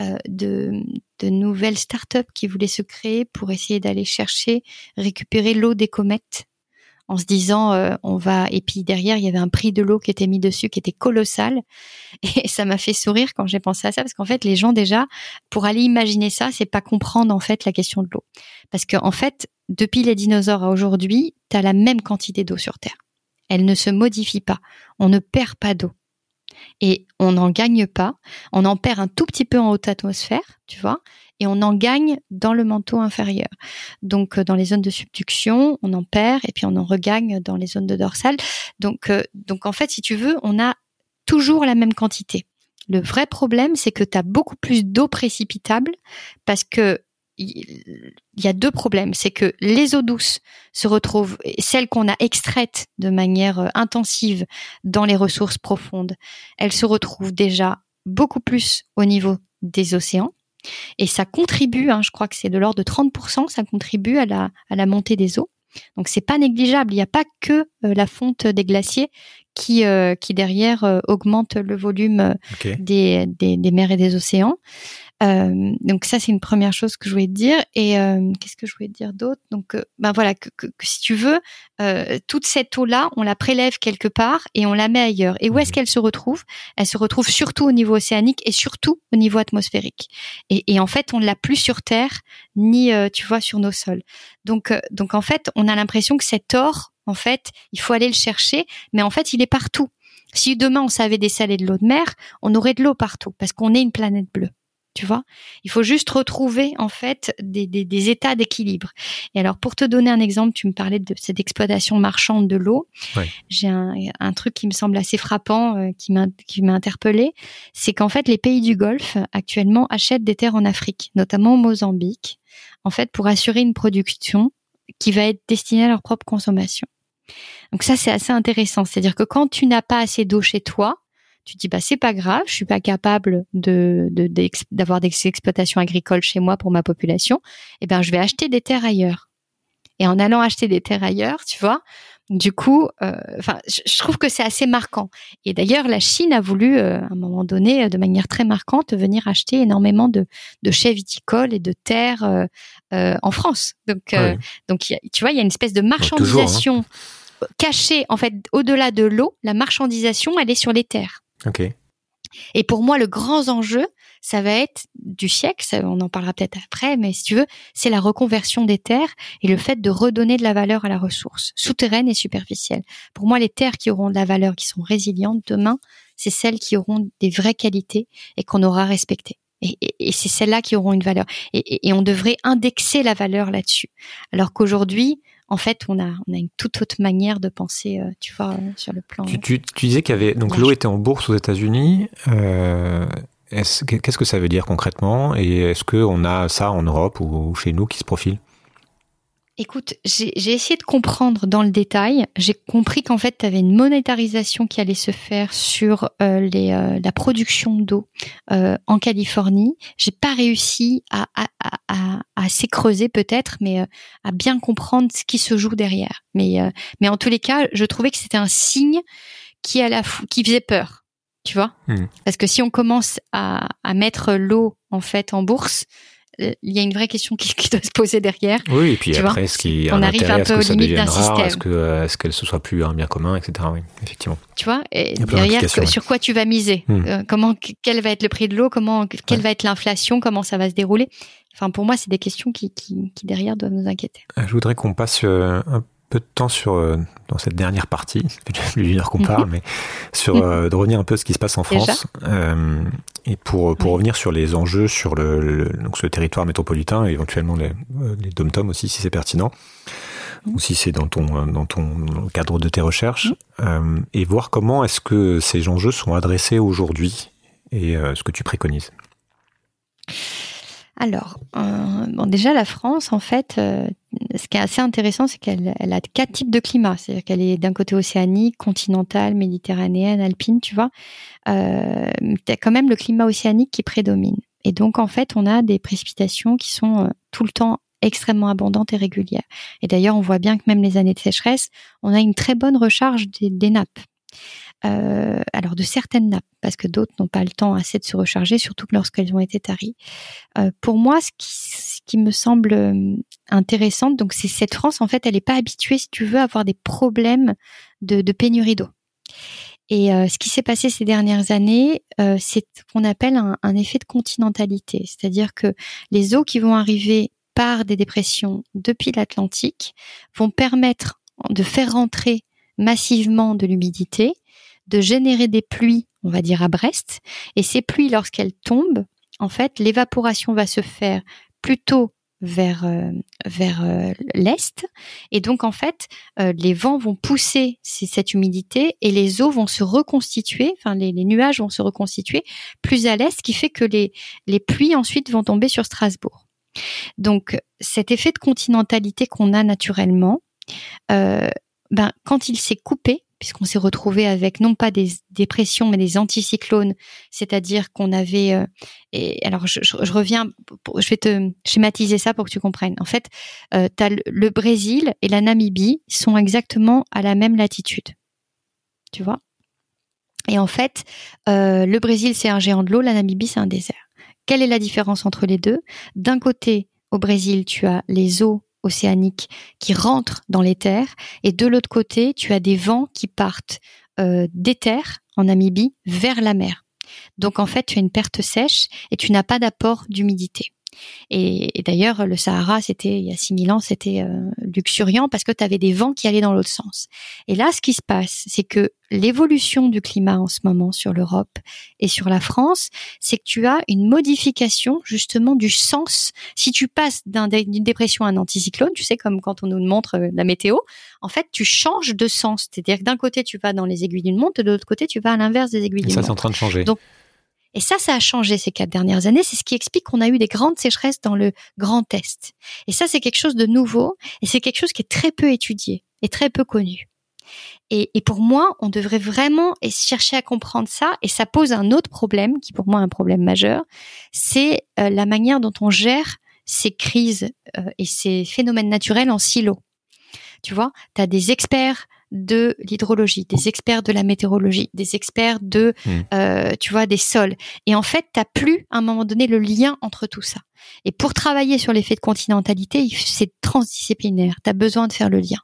euh, de, de nouvelles startups qui voulaient se créer pour essayer d'aller chercher, récupérer l'eau des comètes en se disant euh, on va et puis derrière il y avait un prix de l'eau qui était mis dessus qui était colossal. Et ça m'a fait sourire quand j'ai pensé à ça parce qu'en fait les gens déjà pour aller imaginer ça c'est pas comprendre en fait la question de l'eau. Parce qu'en en fait depuis les dinosaures à aujourd'hui tu as la même quantité d'eau sur terre. Elle ne se modifie pas. On ne perd pas d'eau. Et on n'en gagne pas. On en perd un tout petit peu en haute atmosphère, tu vois, et on en gagne dans le manteau inférieur. Donc euh, dans les zones de subduction, on en perd et puis on en regagne dans les zones de dorsale. Donc euh, donc en fait, si tu veux, on a toujours la même quantité. Le vrai problème, c'est que tu as beaucoup plus d'eau précipitable parce que il y a deux problèmes. C'est que les eaux douces se retrouvent, celles qu'on a extraites de manière euh, intensive dans les ressources profondes, elles se retrouvent déjà beaucoup plus au niveau des océans. Et ça contribue, hein, je crois que c'est de l'ordre de 30%, ça contribue à la, à la montée des eaux. Donc c'est pas négligeable. Il n'y a pas que euh, la fonte des glaciers qui, euh, qui derrière augmente le volume des, des, des, mers et des océans. Euh, donc ça c'est une première chose que je voulais te dire. Et euh, qu'est-ce que je voulais te dire d'autre? Donc euh, ben voilà que, que, que, si tu veux euh, toute cette eau là on la prélève quelque part et on la met ailleurs. Et où est-ce mhm. qu'elle se retrouve? Elle se retrouve surtout au niveau océanique et surtout au niveau atmosphérique. Et, et en fait on ne l'a plus sur terre ni tu vois sur nos sols. Donc donc en fait on a l'impression que cet or en fait il faut aller le chercher mais en fait il est partout. Si demain on savait dessaler de l'eau de mer on aurait de l'eau partout parce qu'on est une planète bleue tu vois. Il faut juste retrouver en fait des, états d'équilibre. Et alors pour te donner un exemple, tu me parlais de cette exploitation marchande de l'eau. J'ai un, truc qui me semble assez frappant, euh, qui m'a interpellé, c'est qu'en fait les pays du Golfe actuellement achètent des terres en Afrique, notamment au Mozambique, en fait pour assurer une production qui va être destinée à leur propre consommation. Donc ça c'est assez intéressant, c'est-à-dire que quand tu n'as pas assez d'eau chez toi, tu te dis bah c'est pas grave, je suis pas capable de d'avoir des exploitations agricoles chez moi pour ma population, et eh ben je vais acheter des terres ailleurs. Et en allant acheter des terres ailleurs, tu vois, du coup, euh, enfin, je, trouve que c'est assez marquant. Et d'ailleurs, la Chine a voulu, euh, à un moment donné, de manière très marquante, venir acheter énormément de, de chais viticoles et de terres euh, en France. Donc, donc, tu vois, il y a une espèce de hein. marchandisation cachée, en fait, au-delà de l'eau. La marchandisation, elle est sur les terres. Et pour moi, le grand enjeu, ça va être du siècle, on en parlera peut-être après, mais si tu veux, c'est la reconversion des terres et le fait de redonner de la valeur à la ressource, souterraine et superficielle. Pour moi, les terres qui auront de la valeur, qui sont résilientes demain, c'est celles qui auront des vraies qualités et qu'on aura respectées. Et, c'est celles-là qui auront une valeur. Et, on devrait indexer la valeur là-dessus. Alors qu'aujourd'hui, en fait, on a, on a une toute autre manière de penser, euh, tu vois, euh, sur le plan. Tu, tu, tu disais qu'il y avait donc l'eau était en bourse aux États-Unis. Euh, Qu'est-ce que ça veut dire concrètement? Et est-ce qu'on a ça en Europe ou chez nous qui se profile? Écoute, j'ai essayé de comprendre dans le détail. J'ai compris qu'en fait, tu avais une monétarisation qui allait se faire sur euh, les, euh, la production d'eau euh, en Californie. J'ai pas réussi à, à, à, à s'écreuser peut-être, mais à bien comprendre ce qui se joue derrière. Mais, mais en tous les cas, je trouvais que c'était un signe qui, à la qui faisait peur. Tu vois mmh. Parce que si on commence à, à mettre l'eau en fait en bourse, il y a une vraie question qui, doit se poser derrière. Oui, et puis après, est-ce qu'il on arrive un peu aux limites d'un système Est-ce que euh, est-ce qu'elle se soit plus un bien commun, etc. Oui, effectivement. Tu vois, et derrière, sur quoi tu vas miser hmm. euh, Comment, quel va être le prix de l'eau Comment, quelle va être l'inflation Comment ça va se dérouler? Enfin, pour moi, c'est des questions qui, qui, qui, derrière doivent nous inquiéter. Euh, je voudrais qu'on passe un peu de temps sur dans cette dernière partie, c'est plus d'une heure qu'on parle, mais sur de revenir un peu à ce qui se passe en France. Euh, et pour, pour revenir sur les enjeux sur le, donc ce territoire métropolitain et éventuellement les, euh, les dom-tom aussi si c'est pertinent ou si c'est dans ton, dans ton cadre de tes recherches euh, et voir comment est-ce que ces enjeux sont adressés aujourd'hui et euh, ce que tu préconises. Alors, euh, déjà la France, en fait, euh, ce qui est assez intéressant, c'est qu'elle elle a quatre types de climat. C'est-à-dire qu'elle est d'un côté océanique, continentale, méditerranéenne, alpine, tu vois. Euh, as quand même le climat océanique qui prédomine. Et donc, en fait, on a des précipitations qui sont euh, tout le temps extrêmement abondantes et régulières. Et d'ailleurs, on voit bien que même les années de sécheresse, on a une très bonne recharge des nappes. Euh, alors de certaines nappes, parce que d'autres n'ont pas le temps assez de se recharger, surtout lorsqu'elles ont été taries. Euh, pour moi, ce qui, ce qui me semble euh, intéressante. Donc c'est cette France, en fait, elle n'est pas habituée, si tu veux, à avoir des problèmes de, de pénurie d'eau. Et euh, ce qui s'est passé ces dernières années, euh, c'est ce qu'on appelle un, un, effet de continentalité, c'est-à-dire que les eaux qui vont arriver par des dépressions depuis l'Atlantique vont permettre de faire rentrer massivement de l'humidité, de générer des pluies, on va dire à Brest, et ces pluies, lorsqu'elles tombent, en fait, l'évaporation va se faire plutôt vers euh, vers euh, l'est. Et donc en fait euh, les vents vont pousser cette humidité et les eaux vont se reconstituer enfin les, nuages vont se reconstituer plus à l'est ce qui fait que les les pluies ensuite vont tomber sur Strasbourg. Donc cet effet de continentalité qu'on a naturellement ben quand il s'est coupé puisqu'on s'est retrouvé avec non pas des dépressions mais des anticyclones, c'est-à-dire qu'on avait euh, et alors je, reviens, je vais te schématiser ça pour que tu comprennes. En fait, euh, le, Brésil et la Namibie sont exactement à la même latitude, tu vois? Et en fait, euh, le Brésil c'est un géant de l'eau, la Namibie c'est un désert. Quelle est la différence entre les deux? D'un côté, au Brésil, tu as les eaux océaniques qui rentrent dans les terres et de l'autre côté, tu as des vents qui partent euh, des terres en Namibie vers la mer. Donc en fait, tu as une perte sèche et tu n'as pas d'apport d'humidité. Et, et d'ailleurs, le Sahara, c'était il y a 6000 ans, c'était euh, luxuriant parce que tu avais des vents qui allaient dans l'autre sens. Et là, ce qui se passe, c'est que l'évolution du climat en ce moment sur l'Europe et sur la France, c'est que tu as une modification justement du sens. Si tu passes d'une dépression à un anticyclone, tu sais comme quand on nous montre euh, la météo, en fait tu changes de sens. C'est-à-dire que d'un côté tu vas dans les aiguilles d'une montre, de l'autre côté tu vas à l'inverse des aiguilles d'une montre. Ça c'est en train de changer. Donc, et ça, ça a changé ces quatre dernières années. C'est ce qui explique qu'on a eu des grandes sécheresses dans le Grand Est. Et ça, c'est quelque chose de nouveau et c'est quelque chose qui est très peu étudié et très peu connu. Et, et, pour moi, on devrait vraiment chercher à comprendre ça. Et ça pose un autre problème, qui pour moi est un problème majeur, c'est euh, la manière dont on gère ces crises euh, et ces phénomènes naturels en silo. Tu vois, tu as des experts de l'hydrologie, des experts de la météorologie, des experts de, mmh. euh, tu vois, des sols. Et en fait, t'as plus à un moment donné le lien entre tout ça. Et pour travailler sur l'effet de continentalité, c'est transdisciplinaire. T'as besoin de faire le lien.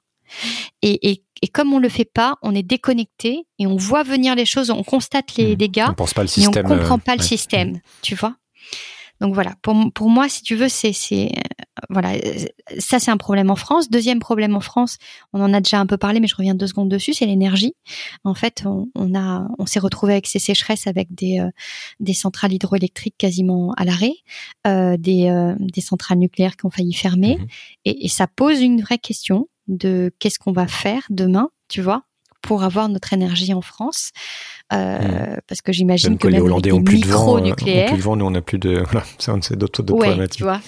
Et, et, et, comme on le fait pas, on est déconnecté et on voit venir les choses, on constate les mmh. dégâts, on pense pas le système, mais on comprend pas euh, le ouais. système, mmh. tu vois. Donc voilà, pour, pour moi, si tu veux, c'est c'est voilà, ça c'est un problème en France. Deuxième problème en France, on en a déjà un peu parlé, mais je reviens deux secondes dessus, c'est l'énergie. En fait, on, on a on s'est retrouvé avec ces sécheresses, avec des euh, des centrales hydroélectriques quasiment à l'arrêt, euh, des euh, des centrales nucléaires qui ont failli fermer, mmh. et, et ça pose une vraie question de qu'est-ce qu'on va faire demain, tu vois, pour avoir notre énergie en France. Euh, mmh. Parce que j'imagine que, que les Hollandais ont plus, de vent, nucléaires, ont plus de vent, nous on a plus de. Voilà, c'est d'autres ouais, problématiques. Tu vois.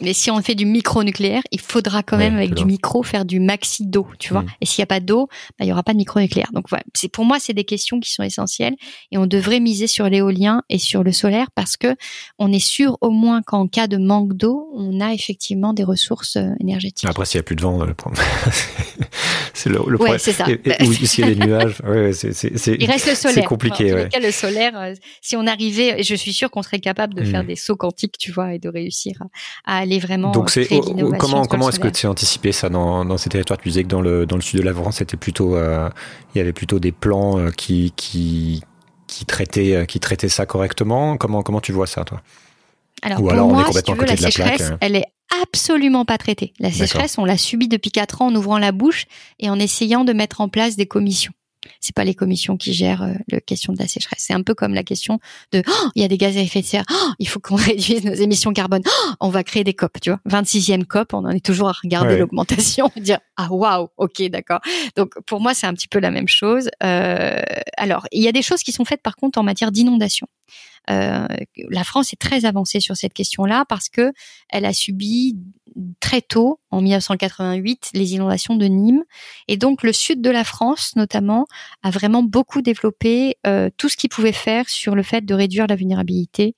Mais si on fait du micro-nucléaire, il faudra quand même ouais, avec du micro faire du maxi d'eau, tu vois. Mmh. Et s'il n'y a pas d'eau, bah, il y aura pas de micro-nucléaire. Donc voilà, c'est pour moi c'est des questions qui sont essentielles et on devrait miser sur l'éolien et sur le solaire parce que on est sûr au moins qu'en cas de manque d'eau, on a effectivement des ressources euh, énergétiques. Après s'il y a plus de vent, le problème c'est le, le ouais, problème. c'est ça. Et, et, ou s'il y a des nuages, ouais, c'est il reste le solaire. Compliqué. En ouais. cas, le solaire, euh, si on arrivait, je suis sûr qu'on serait capable de mmh. faire des sauts quantiques, tu vois, et de réussir à, à aller vraiment. Donc c'est comment comment est-ce que tu as anticipé ça dans, dans ces territoires? Tu disais que dans le dans le sud de la France, c'était plutôt euh, il y avait plutôt des plans euh, qui qui qui traitaient qui traitaient ça correctement. Comment comment tu vois ça toi? Alors, Ou pour alors moi, on est complètement si tu veux, à côté la la sécheresse, plaque. elle est absolument pas traitée. La sécheresse, on l'a subie depuis quatre ans en ouvrant la bouche et en essayant de mettre en place des commissions. C'est pas les commissions qui gèrent euh, la question de la sécheresse. C'est un peu comme la question de oh, il y a des gaz à effet de serre, oh, il faut qu'on réduise nos émissions carbone. Oh, on va créer des COP, tu vois. 26e COP, on en est toujours à regarder Ouais. l'augmentation et dire ah waouh, OK, d'accord. Donc pour moi, c'est un petit peu la même chose. Euh, alors, il y a des choses qui sont faites par contre en matière d'inondation. Euh, la France est très avancée sur cette question-là parce que elle a subi très tôt, en 1988, les inondations de Nîmes. Et donc le sud de la France, notamment, a vraiment beaucoup développé euh, tout ce qu'il pouvait faire sur le fait de réduire la vulnérabilité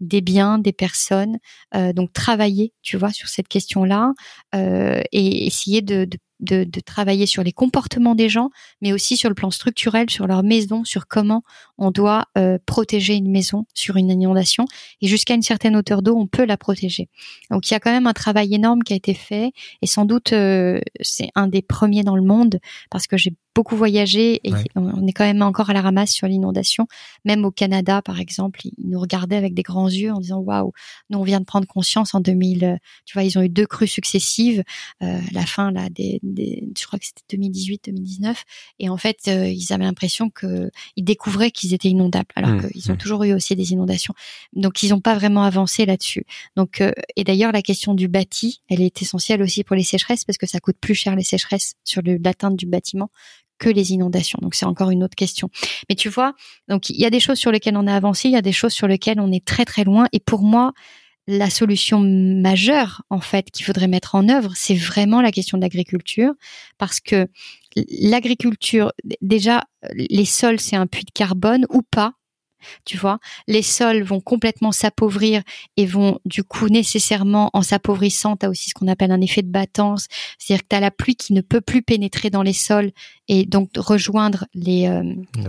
des biens, des personnes. Euh, donc travailler, tu vois, sur cette question-là euh, et essayer de, de de, de, travailler sur les comportements des gens, mais aussi sur le plan structurel, sur leur maison, sur comment on doit euh, protéger une maison sur une inondation. Et jusqu'à une certaine hauteur d'eau, on peut la protéger. Donc il y a quand même un travail énorme qui a été fait, et sans doute euh, c'est un des premiers dans le monde parce que j'ai beaucoup voyagé et on est quand même encore à la ramasse sur l'inondation. Même au Canada, par exemple, ils nous regardaient avec des grands yeux en disant waouh, nous on vient de prendre conscience en 2000. Tu vois, ils ont eu deux crues successives, euh, la fin là des, des, je crois que c'était 2018-2019, et en fait euh, ils avaient l'impression que ils découvraient qu'ils étaient inondables, alors mmh, qu'ils ont mmh. toujours eu aussi des inondations. Donc ils n'ont pas vraiment avancé là-dessus. Donc euh, et d'ailleurs la question du bâti, elle est essentielle aussi pour les sécheresses parce que ça coûte plus cher les sécheresses sur l'atteinte du bâtiment que les inondations. Donc c'est encore une autre question. Mais tu vois, donc il y a des choses sur lesquelles on a avancé, il y a des choses sur lesquelles on est très très loin. Et pour moi, la solution majeure en fait qu'il faudrait mettre en œuvre, c'est vraiment la question de l'agriculture, parce que l'agriculture, déjà, les sols, c'est un puits de carbone ou pas tu vois. Les sols vont complètement s'appauvrir et vont du coup nécessairement en s'appauvrissant, tu as aussi ce qu'on appelle un effet de battance, c'est-à-dire que tu as la pluie qui ne peut plus pénétrer dans les sols et donc rejoindre les euh,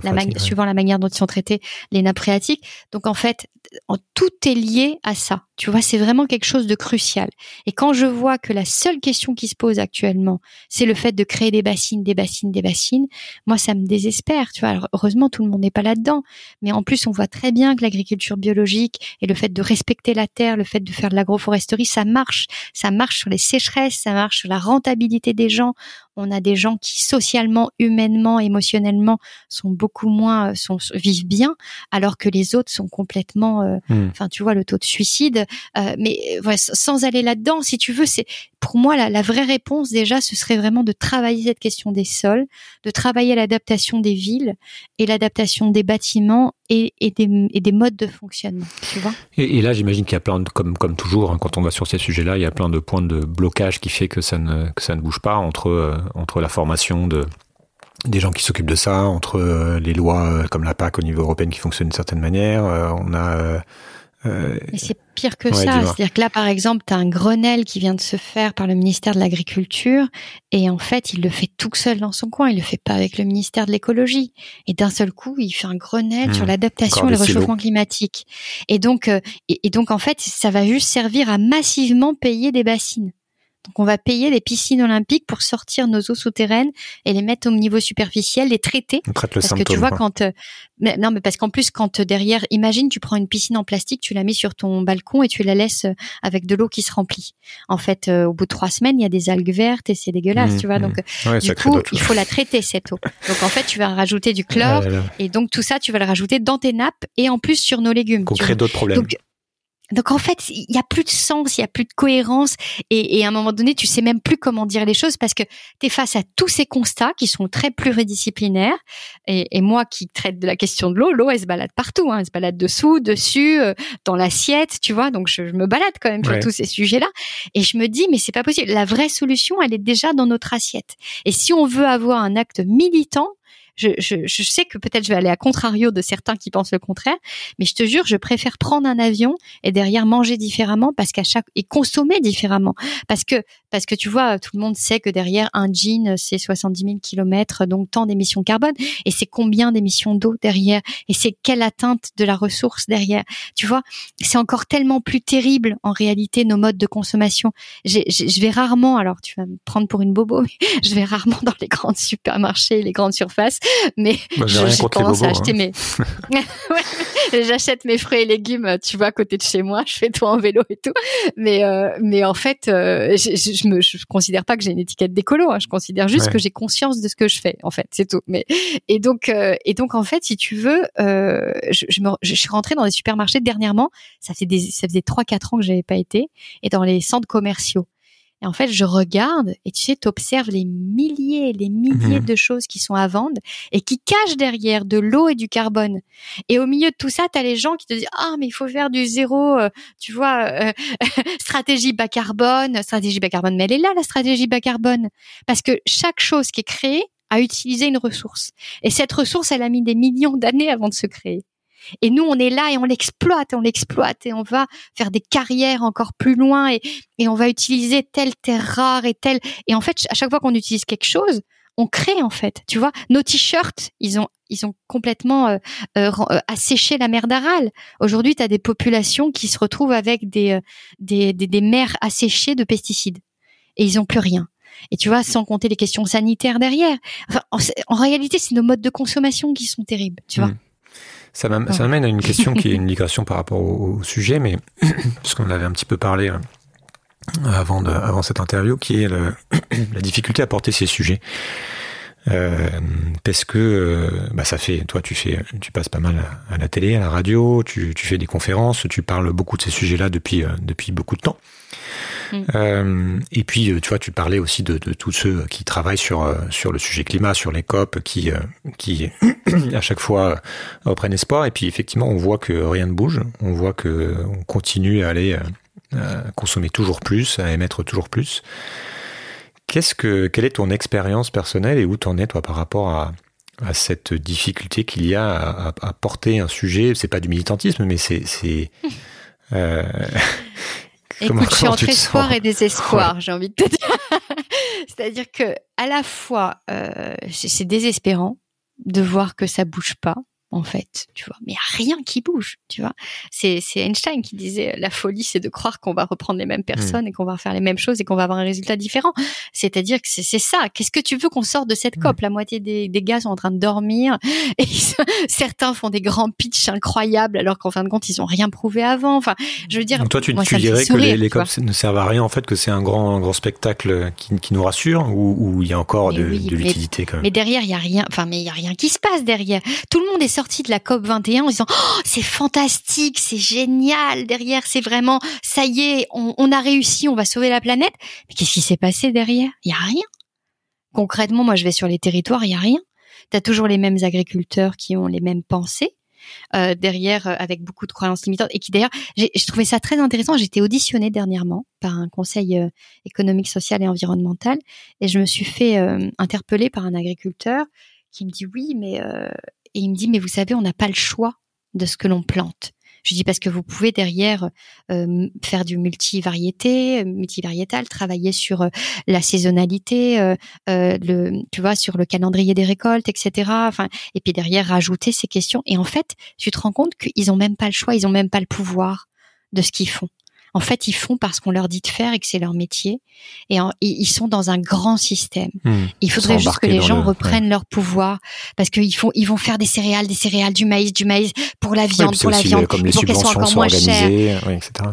la suivant la manière dont ils sont traités les nappes phréatiques. Donc en fait, tout est lié à ça. Tu vois, c'est vraiment quelque chose de crucial. Et quand je vois que la seule question qui se pose actuellement, c'est le fait de créer des bassines, des bassines, des bassines, moi ça me désespère. Tu vois, heureusement tout le monde n'est pas là-dedans, mais en plus on voit très bien que l'agriculture biologique et le fait de respecter la terre, le fait de faire de l'agroforesterie, ça marche. Ça marche sur les sécheresses, ça marche sur la rentabilité des gens on a des gens qui socialement, humainement, émotionnellement sont beaucoup moins, euh, sont, vivent bien, alors que les autres sont complètement, euh, hmm. enfin tu vois le taux de suicide. Euh, mais sans aller là-dedans, si tu veux, c'est pour moi la, vraie réponse déjà, ce serait vraiment de travailler cette question des sols, de travailler l'adaptation des villes et l'adaptation des bâtiments et, des, modes de fonctionnement. Tu vois et, là, j'imagine qu'il y a plein de, comme comme toujours, hein, quand on va sur ces sujets-là, il y a plein de points de blocage qui fait que ça ne que ça ne bouge pas entre entre la formation de des gens qui s'occupent de ça, entre euh, les lois euh, comme la PAC au niveau européen qui fonctionnent d'une certaine manière. Euh, on a Mais c'est pire que ça. C'est-à-dire que là, par exemple, tu as un Grenelle qui vient de se faire par le ministère de l'Agriculture et en fait, il le fait tout seul dans son coin. Il le fait pas avec le ministère de l'Écologie. Et d'un seul coup, il fait un Grenelle sur mmh. l'adaptation et le réchauffement climatique. Et donc, et donc, en fait, ça va juste servir à massivement payer des bassines. Donc on va payer les piscines olympiques pour sortir nos eaux souterraines et les mettre au niveau superficiel, les traiter. On traite le parce que tu vois quand euh, non mais parce qu'en plus quand euh, derrière, imagine tu prends une piscine en plastique, tu la mets sur ton balcon et tu la laisses euh, avec de l'eau qui se remplit. En fait, au bout de trois semaines, il y a des algues vertes et c'est dégueulasse, mmh, tu vois. Mmh. Donc du coup, il faut la traiter cette eau. Donc en fait, tu vas rajouter du chlore et donc tout ça, tu vas le rajouter dans tes nappes et en plus sur nos légumes. Qu'on crée d'autres problèmes. Donc en fait, il y a plus de sens, il y a plus de cohérence, et, et, à un moment donné, tu sais même plus comment dire les choses parce que tu es face à tous ces constats qui sont très pluridisciplinaires. Et, et moi, qui traite de la question de l'eau, l'eau, elle se balade partout, hein, elle se balade dessous, dessus, euh, dans l'assiette, tu vois. Donc je, me balade quand même sur tous ces sujets-là, et je me dis mais c'est pas possible. La vraie solution, elle est déjà dans notre assiette. Et si on veut avoir un acte militant, je, je, je sais que peut-être je vais aller à contrario de certains qui pensent le contraire, mais je te jure, je préfère prendre un avion et derrière manger différemment parce qu'à chaque et consommer différemment. Parce que parce que tu vois, tout le monde sait que derrière un jean c'est 70 000 kilomètres, donc tant d'émissions carbone et c'est combien d'émissions d'eau derrière? Et c'est quelle atteinte de la ressource derrière? Tu vois, c'est encore tellement plus terrible en réalité nos modes de consommation. Je vais rarement, alors tu vas me prendre pour une bobo, mais je vais rarement dans les grands supermarchés, les grandes surfaces mais bah, j'ai tendance à acheter hein. mes j'achète mes fruits et légumes tu vois à côté de chez moi je fais tout en vélo et tout mais euh, mais en fait euh, je, je, me je considère pas que j'ai une étiquette d'écolo hein. je considère juste que j'ai conscience de ce que je fais en fait c'est tout. Mais et donc euh, et donc en fait si tu veux je, je, me, je suis rentrée dans des supermarchés dernièrement. Ça fait des ça faisait trois quatre ans que j'avais pas été. Et dans les centres commerciaux et en fait, je regarde et tu sais, tu observes les milliers, les milliers mhm. de choses qui sont à vendre et qui cachent derrière de l'eau et du carbone. Et au milieu de tout ça, tu as les gens qui te disent "Ah, mais il faut faire du zéro, euh, tu vois, euh, stratégie bas carbone, stratégie bas carbone." Mais elle est là la stratégie bas carbone parce que chaque chose qui est créée a utilisé une ressource. Et cette ressource, elle a mis des millions d'années avant de se créer. Et nous, on est là et on l'exploite, on l'exploite et on va faire des carrières encore plus loin et, et on va utiliser telle terre rare et telle. Et en fait, à chaque fois qu'on utilise quelque chose, on crée en fait. Tu vois, nos t-shirts, ils ont ils ont complètement euh, euh, euh, asséché la mer d'Aral. Aujourd'hui, tu as des populations qui se retrouvent avec des, des, des, des mers asséchées de pesticides et ils ont plus rien. Et tu vois, sans compter les questions sanitaires derrière. Enfin, en, réalité, c'est nos modes de consommation qui sont terribles, tu vois. Hmm. Ça m'amène à une question qui est une migration par rapport au, sujet, mais parce qu'on avait un petit peu parlé avant, de, avant cette interview, qui est le, la difficulté à porter ces sujets. Euh, parce que euh, bah ça fait toi tu fais tu passes pas mal à, la télé à la radio tu, tu, fais des conférences tu parles beaucoup de ces sujets là depuis euh, depuis beaucoup de temps mm. euh, et puis tu vois tu parlais aussi de, de, tous ceux qui travaillent sur sur le sujet climat sur les COP qui qui à chaque fois reprennent espoir. Et puis effectivement on voit que rien ne bouge. On voit que on continue à aller consommer toujours plus à émettre toujours plus. Qu'est-ce que, quelle est ton expérience personnelle et où t'en es toi par rapport à, à cette difficulté qu'il y a à, à, porter un sujet? C'est pas du militantisme, mais c'est, c'est euh, Écoute, je suis entre espoir et désespoir, j'ai envie de te dire. C'est-à-dire que à la fois, euh, c'est désespérant de voir que ça bouge pas, en fait, tu vois. Mais il a rien qui bouge, tu vois. C'est, Einstein qui disait la folie, c'est de croire qu'on va reprendre les mêmes personnes et qu'on va faire les mêmes choses et qu'on va avoir un résultat différent. C'est-à-dire que c'est, ça. Qu'est-ce que tu veux qu'on sorte de cette COP La moitié des, des, gars sont en train de dormir et certains font des grands pitchs incroyables alors qu'en fin de compte, ils ont rien prouvé avant. Enfin, je veux dire. Donc toi, tu, tu dirais que les, les COP ne servent à rien en fait, que c'est un grand, grand spectacle qui, qui nous rassure ou il y a encore de, de l'utilité quand même? Mais derrière, il y a rien. Enfin, mais il y a rien qui se passe derrière. Tout le monde est sorti de la COP 21 en disant oh, c'est fantastique, c'est génial. Derrière, c'est vraiment ça y est, on, a réussi, on va sauver la planète. Mais qu'est-ce qui s'est passé derrière? Il y a rien. Concrètement, moi, je vais sur les territoires, il y a rien. T'as toujours les mêmes agriculteurs qui ont les mêmes pensées. Euh, derrière euh, avec beaucoup de croyances limitantes et qui d'ailleurs je trouvais ça très intéressant j'ai été auditionnée dernièrement par un conseil euh, économique social et environnemental et je me suis fait interpeller par un agriculteur qui me dit oui mais et il me dit, mais vous savez, on n'a pas le choix de ce que l'on plante. Je dis parce que vous pouvez derrière euh, faire du multivariété, multivariétal, travailler sur euh, la saisonnalité, euh, le, tu vois, sur le calendrier des récoltes, etc. Enfin, et puis derrière rajouter ces questions. Et en fait, tu te rends compte qu'ils ont même pas le choix, ils ont même pas le pouvoir de ce qu'ils font. En fait, ils font parce qu'on leur dit de faire et que c'est leur métier. Et ils sont dans un grand système. Hmm. Il faudrait juste que les gens reprennent leur pouvoir parce qu'ils font, ils vont faire des céréales, des céréales, du maïs, du maïs pour la viande, pour la viande, comme les pour qu'elles soient encore moins chères. etc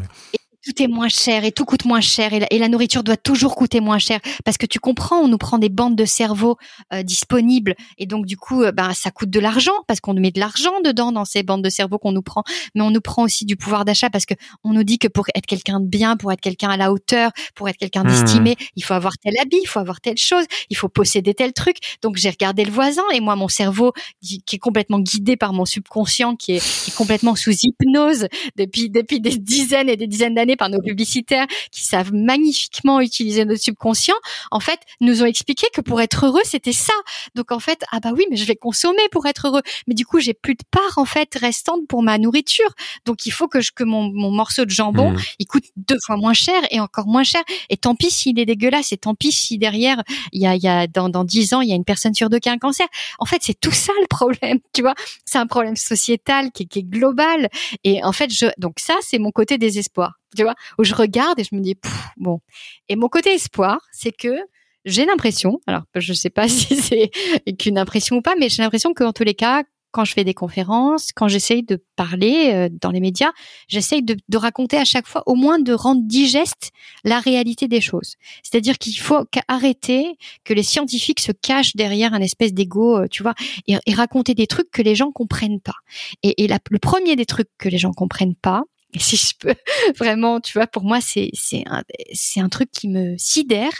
tout est moins cher et tout coûte moins cher et la, nourriture doit toujours coûter moins cher parce que tu comprends, on nous prend des bandes de cerveau euh, disponibles et donc du coup, euh, ben ça coûte de l'argent parce qu'on met de l'argent dedans dans ces bandes de cerveau qu'on nous prend, mais on nous prend aussi du pouvoir d'achat parce que on nous dit que pour être quelqu'un de bien, pour être quelqu'un à la hauteur, pour être quelqu'un mmh. d'estimé, il faut avoir tel habit, il faut avoir telle chose, il faut posséder tel truc. Donc j'ai regardé le voisin et moi mon cerveau qui est complètement guidé par mon subconscient qui est, qui est complètement sous hypnose depuis depuis des dizaines et des dizaines d'années par nos publicitaires qui savent magnifiquement utiliser notre subconscient, en fait, nous ont expliqué que pour être heureux, c'était ça. Donc en fait, ah bah oui, mais je vais consommer pour être heureux. Mais du coup, j'ai plus de part en fait restante pour ma nourriture. Donc il faut que je, que mon, mon morceau de jambon, mmh. il coûte deux fois moins cher et encore moins cher. Et tant pis s'il est dégueulasse et tant pis si derrière il y a, il y a dans dans dix ans il y a une personne sur deux qui a un cancer. En fait, c'est tout ça le problème, tu vois. C'est un problème sociétal qui, qui est global. Et en fait, je donc ça c'est mon côté désespoir tu vois, où je regarde et je me dis, bon. Et mon côté espoir, c'est que j'ai l'impression, alors je ne sais pas si c'est qu'une impression ou pas, mais j'ai l'impression qu'en tous les cas, quand je fais des conférences, quand j'essaye de parler euh, dans les médias, j'essaye de, de, raconter à chaque fois, au moins de rendre digeste la réalité des choses. C'est-à-dire qu'il faut arrêter que les scientifiques se cachent derrière un espèce d'ego, euh, tu vois, et, raconter des trucs que les gens comprennent pas. Et, et le premier des trucs que les gens comprennent pas, et si je peux vraiment, tu vois, pour moi, c'est c'est un c'est un truc qui me sidère,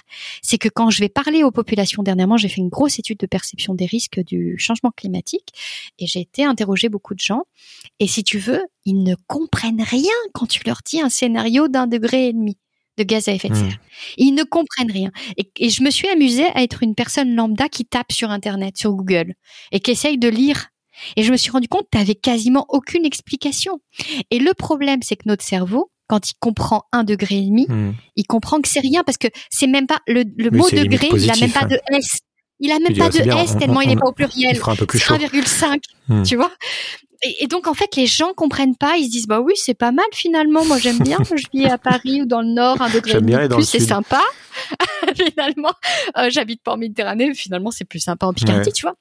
c'est que quand je vais parler aux populations dernièrement, j'ai fait une grosse étude de perception des risques du changement climatique et j'ai été interroger beaucoup de gens. Et si tu veux, ils ne comprennent rien quand tu leur dis un scénario d'un degré et demi de gaz à effet de serre. Mmh. Ils ne comprennent rien. Et, et, je me suis amusée à être une personne lambda qui tape sur Internet, sur Google, et qui essaye de lire Et je me suis rendu compte que tu avais quasiment aucune explication. Et le problème, c'est que notre cerveau, quand il comprend un degré et demi, Hmm. il comprend que c'est rien parce que c'est même pas le, mot degré, il a même pas de S. Il a même pas ah, de bien, S on- tellement il on- est pas au Il pluriel. fera un peu plus C'est chaud. 1,5, Hmm. tu vois. Et, et donc en fait les gens comprennent pas, ils se disent bah oui c'est pas mal finalement, moi j'aime bien, je vis à Paris ou dans le Nord, un degré et J'aime demi plus, c'est sympa. finalement, euh, j'habite pas en Méditerranée, finalement c'est plus sympa en Picardie, Ouais. tu vois.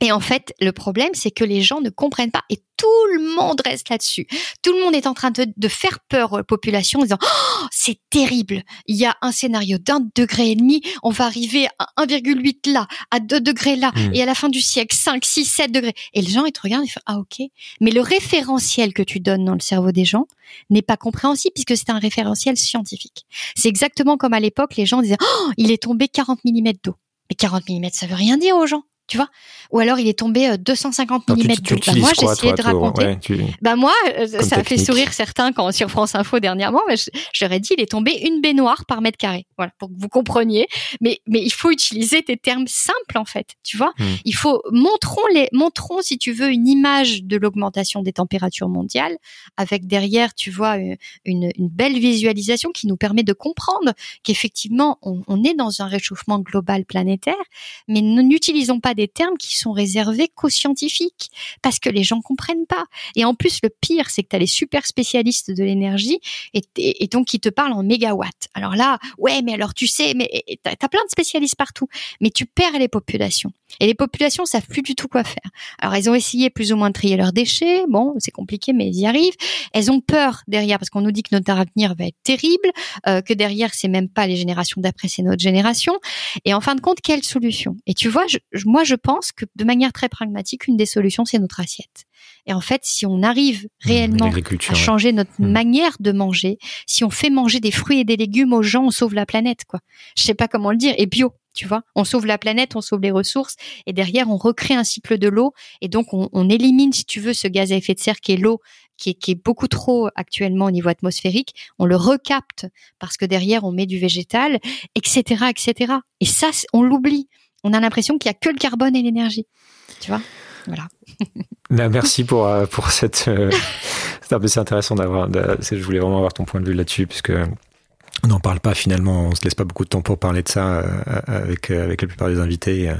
Et en fait, le problème, c'est que les gens ne comprennent pas et tout le monde reste là-dessus. Tout le monde est en train de, de faire peur aux populations en disant oh, c'est terrible. Il y a un scénario d'un degré et demi, on va arriver à 1,8 là, à 2 degrés là, Mm. et à la fin du siècle 5, 6, 7 degrés. Et les gens ils te regardent et font ah ok. Mais le référentiel que tu donnes dans le cerveau des gens n'est pas compréhensible puisque c'est un référentiel scientifique. C'est exactement comme à l'époque les gens disaient oh, il est tombé 40 mm d'eau. Mais 40 mm ça veut rien dire aux gens. Tu vois Ou alors il est tombé euh, 250 Alors, mm d'eau. Bah, utilises moi, toi, de raconter. ouais, tu- Bah moi, euh, ça a fait sourire certains quand sur France Info dernièrement. Mais ai dit, il est tombé une baignoire par mètre carré. Voilà, pour que vous compreniez. Mais mais il faut utiliser des termes simples en fait. Tu vois, Hmm. il faut montrons les montrons si tu veux une image de l'augmentation des températures mondiales avec derrière, tu vois, une, une, belle visualisation qui nous permet de comprendre qu'effectivement on, on est dans un réchauffement global planétaire, mais n'utilisons pas des termes qui sont réservés qu'aux scientifiques parce que les gens comprennent pas. Et en plus, le pire, c'est que tu as les super spécialistes de l'énergie et, donc qui te parlent en mégawatts. Alors là, ouais, mais alors tu sais, mais tu as, plein de spécialistes partout, mais tu perds les populations. Et les populations savent plus du tout quoi faire. Alors elles ont essayé plus ou moins de trier leurs déchets. Bon, c'est compliqué, mais ils y arrivent. Elles ont peur derrière parce qu'on nous dit que notre avenir va être terrible, euh, que derrière c'est même pas les générations d'après, c'est notre génération. Et en fin de compte, quelle solution? Et tu vois, je, moi je pense que de manière très pragmatique, une des solutions c'est notre assiette. Et en fait, si on arrive réellement à changer notre ouais. manière de manger, si on fait manger des fruits et des légumes aux gens, on sauve la planète, quoi. Je sais pas comment le dire. Et bio, tu vois. On sauve la planète, on sauve les ressources, et derrière, on recrée un cycle de l'eau, et donc on, on, élimine, si tu veux, ce gaz à effet de serre qui est l'eau, qui est, qui est beaucoup trop actuellement au niveau atmosphérique. On le recapte parce que derrière, on met du végétal, etc., etc. Et ça, on l'oublie. On a l'impression qu'il y a que le carbone et l'énergie. Tu vois? Voilà. Bah, merci pour, euh, pour cette. Euh, c'est intéressant d'avoir. Je voulais vraiment avoir ton point de vue là-dessus, puisque on n'en parle pas finalement, on se laisse pas beaucoup de temps pour parler de ça euh, avec, avec la plupart des invités.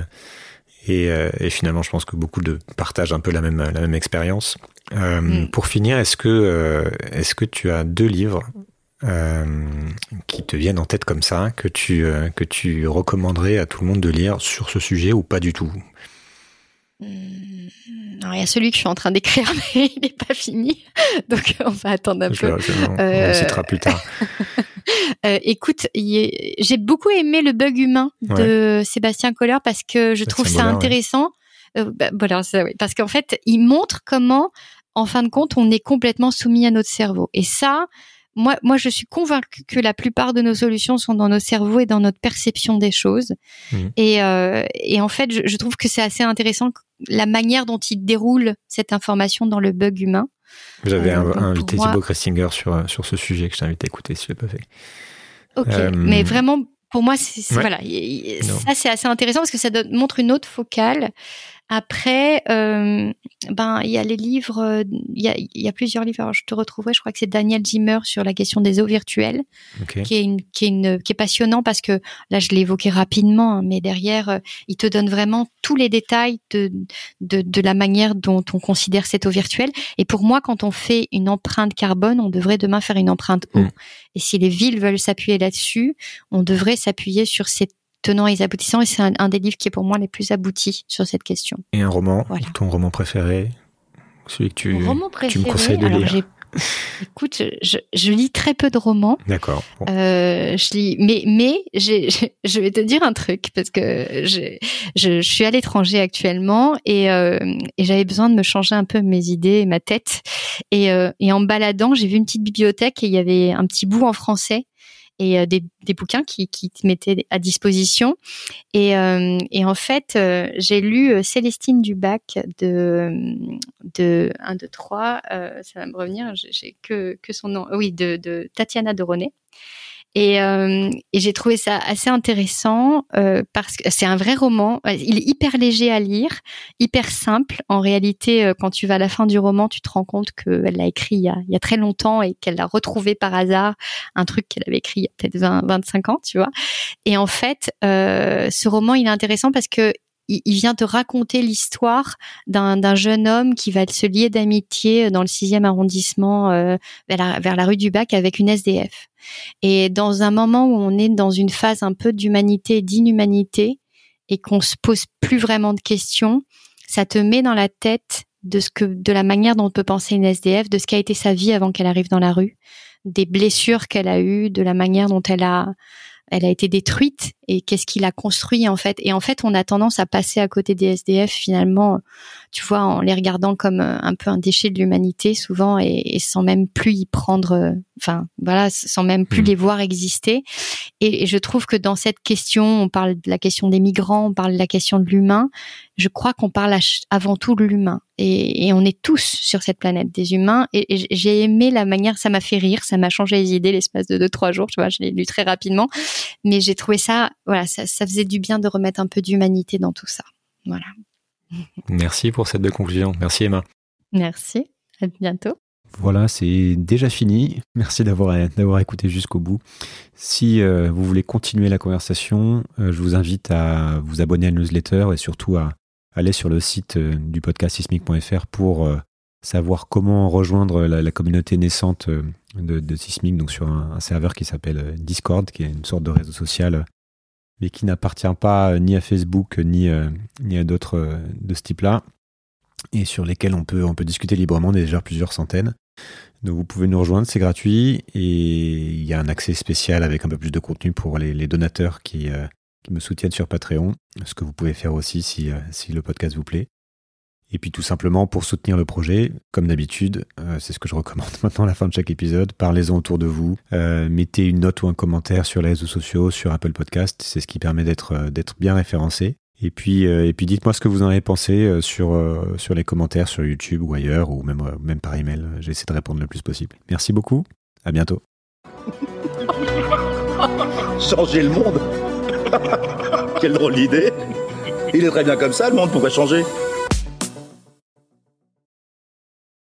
Et, et, finalement, je pense que beaucoup de partagent un peu la même, la même expérience. Mm. Pour finir, est-ce que, est-ce que tu as deux livres qui te viennent en tête comme ça, que tu, que tu recommanderais à tout le monde de lire sur ce sujet ou pas du tout alors, il y a celui que je suis en train d'écrire, mais il n'est pas fini. Donc, on va attendre un je peu. on, euh... on citera plus tard. euh, écoute, est... j'ai beaucoup aimé le bug humain de ouais. Sébastien Kohler parce que je trouve ça intéressant. Ouais. Euh, bah, voilà, ça, oui. Parce qu'en fait, il montre comment, en fin de compte, on est complètement soumis à notre cerveau. Et ça, moi, moi, je suis convaincue que la plupart de nos solutions sont dans nos cerveaux et dans notre perception des choses. Mmh. Et, euh, et, en fait, je, je trouve que c'est assez intéressant la manière dont il déroule cette information dans le bug humain. J'avais euh, invité moi... Thibaut Kressinger sur, sur ce sujet que je t'invite à écouter si je l'ai pas fait. Ok, euh... mais vraiment, pour moi, c'est ouais. voilà, ça c'est assez intéressant parce que ça donne, montre une autre focale. Après, euh, ben il y a les livres, il y a, y a plusieurs livres. Alors, je te retrouverai, je crois que c'est Daniel Zimmer sur la question des eaux virtuelles, okay. qui est une, qui est une, qui est passionnant parce que là je l'ai évoqué rapidement, hein, mais derrière euh, il te donne vraiment tous les détails de, de de la manière dont on considère cette eau virtuelle. Et pour moi, quand on fait une empreinte carbone, on devrait demain faire une empreinte eau. Mm. Et si les villes veulent s'appuyer là-dessus, on devrait s'appuyer sur ces tenants et aboutissants, et c'est un, un, des livres qui est pour moi les plus aboutis sur cette question. Et un roman, voilà. ton roman préféré, celui que tu, roman préféré, tu me conseilles de lire. Écoute, je, je, lis très peu de romans. D'accord. Bon. Euh, je lis, mais mais je vais te dire un truc parce que je, je, je suis à l'étranger actuellement et, euh, et j'avais besoin de me changer un peu mes idées et ma tête. Et, euh, et en baladant, j'ai vu une petite bibliothèque et il y avait un petit bout en français et euh, des, des, bouquins qui, qui te mettaient à disposition. Et, euh, et en fait, euh, j'ai lu Célestine Dubac de, de 1, 2, 3, ça va me revenir, j'ai que, que son nom, oui, de, de Tatiana de René. Et, euh, et j'ai trouvé ça assez intéressant euh, parce que c'est un vrai roman. Il est hyper léger à lire, hyper simple. En réalité, euh, quand tu vas à la fin du roman, tu te rends compte qu'elle l'a écrit il y, a, il y a très longtemps et qu'elle l'a retrouvé par hasard, un truc qu'elle avait écrit il y a peut-être 20, 25 ans, tu vois. Et en fait, euh, ce roman, il est intéressant parce que il, vient te raconter l'histoire d'un jeune homme qui va se lier d'amitié dans le sixième arrondissement euh, vers, la, vers la rue du Bac avec une SDF. Et dans un moment où on est dans une phase un peu d'humanité, d'inhumanité, et qu'on se pose plus vraiment de questions, ça te met dans la tête de ce que, de la manière dont on peut penser une SDF, de ce qu'a été sa vie avant qu'elle arrive dans la rue, des blessures qu'elle a eues, de la manière dont elle a elle a été détruite et qu'est-ce qu'il a construit en fait. Et en fait, on a tendance à passer à côté des SDF finalement, tu vois, en les regardant comme euh, un peu un déchet de l'humanité souvent et, sans même plus y prendre, euh, enfin voilà, sans même plus mmh. les voir exister. Et, je trouve que dans cette question, on parle de la question des migrants, on parle de la question de l'humain. Je crois qu'on parle avant tout de l'humain. Et, on est tous sur cette planète des humains. Et, j'ai aimé la manière, ça m'a fait rire, ça m'a changé les idées l'espace de deux trois jours. Tu vois, je l'ai lu très rapidement, mais j'ai trouvé ça, voilà, ça, ça faisait du bien de remettre un peu d'humanité dans tout ça. Voilà. Merci pour cette belle conclusion. Merci Emma. Merci. À bientôt. Voilà, c'est déjà fini. Merci d'avoir d'avoir écouté jusqu'au bout. Si euh, vous voulez continuer la conversation, euh, je vous invite à vous abonner à la newsletter et surtout à aller sur le site euh, du podcast sismic.fr pour savoir comment rejoindre la, communauté naissante de, de, Sismic, donc sur un, serveur qui s'appelle Discord, qui est une sorte de réseau social, mais qui n'appartient pas ni à Facebook ni, ni à d'autres de ce type-là et sur lesquels on peut, on peut discuter librement, déjà plusieurs centaines. Donc vous pouvez nous rejoindre, c'est gratuit et il y a un accès spécial avec un peu plus de contenu pour les, donateurs qui, euh, qui, me soutiennent sur Patreon, ce que vous pouvez faire aussi si, euh, si le podcast vous plaît. Et puis tout simplement pour soutenir le projet, comme d'habitude, euh, c'est ce que je recommande maintenant à la fin de chaque épisode, parlez-en autour de vous, mettez une note ou un commentaire sur les réseaux sociaux, sur Apple Podcast, c'est ce qui permet d'être d'être bien référencé. Et puis, euh, dites-moi ce que vous en avez pensé euh, sur, euh, sur les commentaires sur YouTube ou ailleurs, ou même, même par email. J'essaie de répondre le plus possible. Merci beaucoup. À bientôt. Changer le monde Quelle drôle d'idée Il est très bien comme ça, le monde pourrait changer.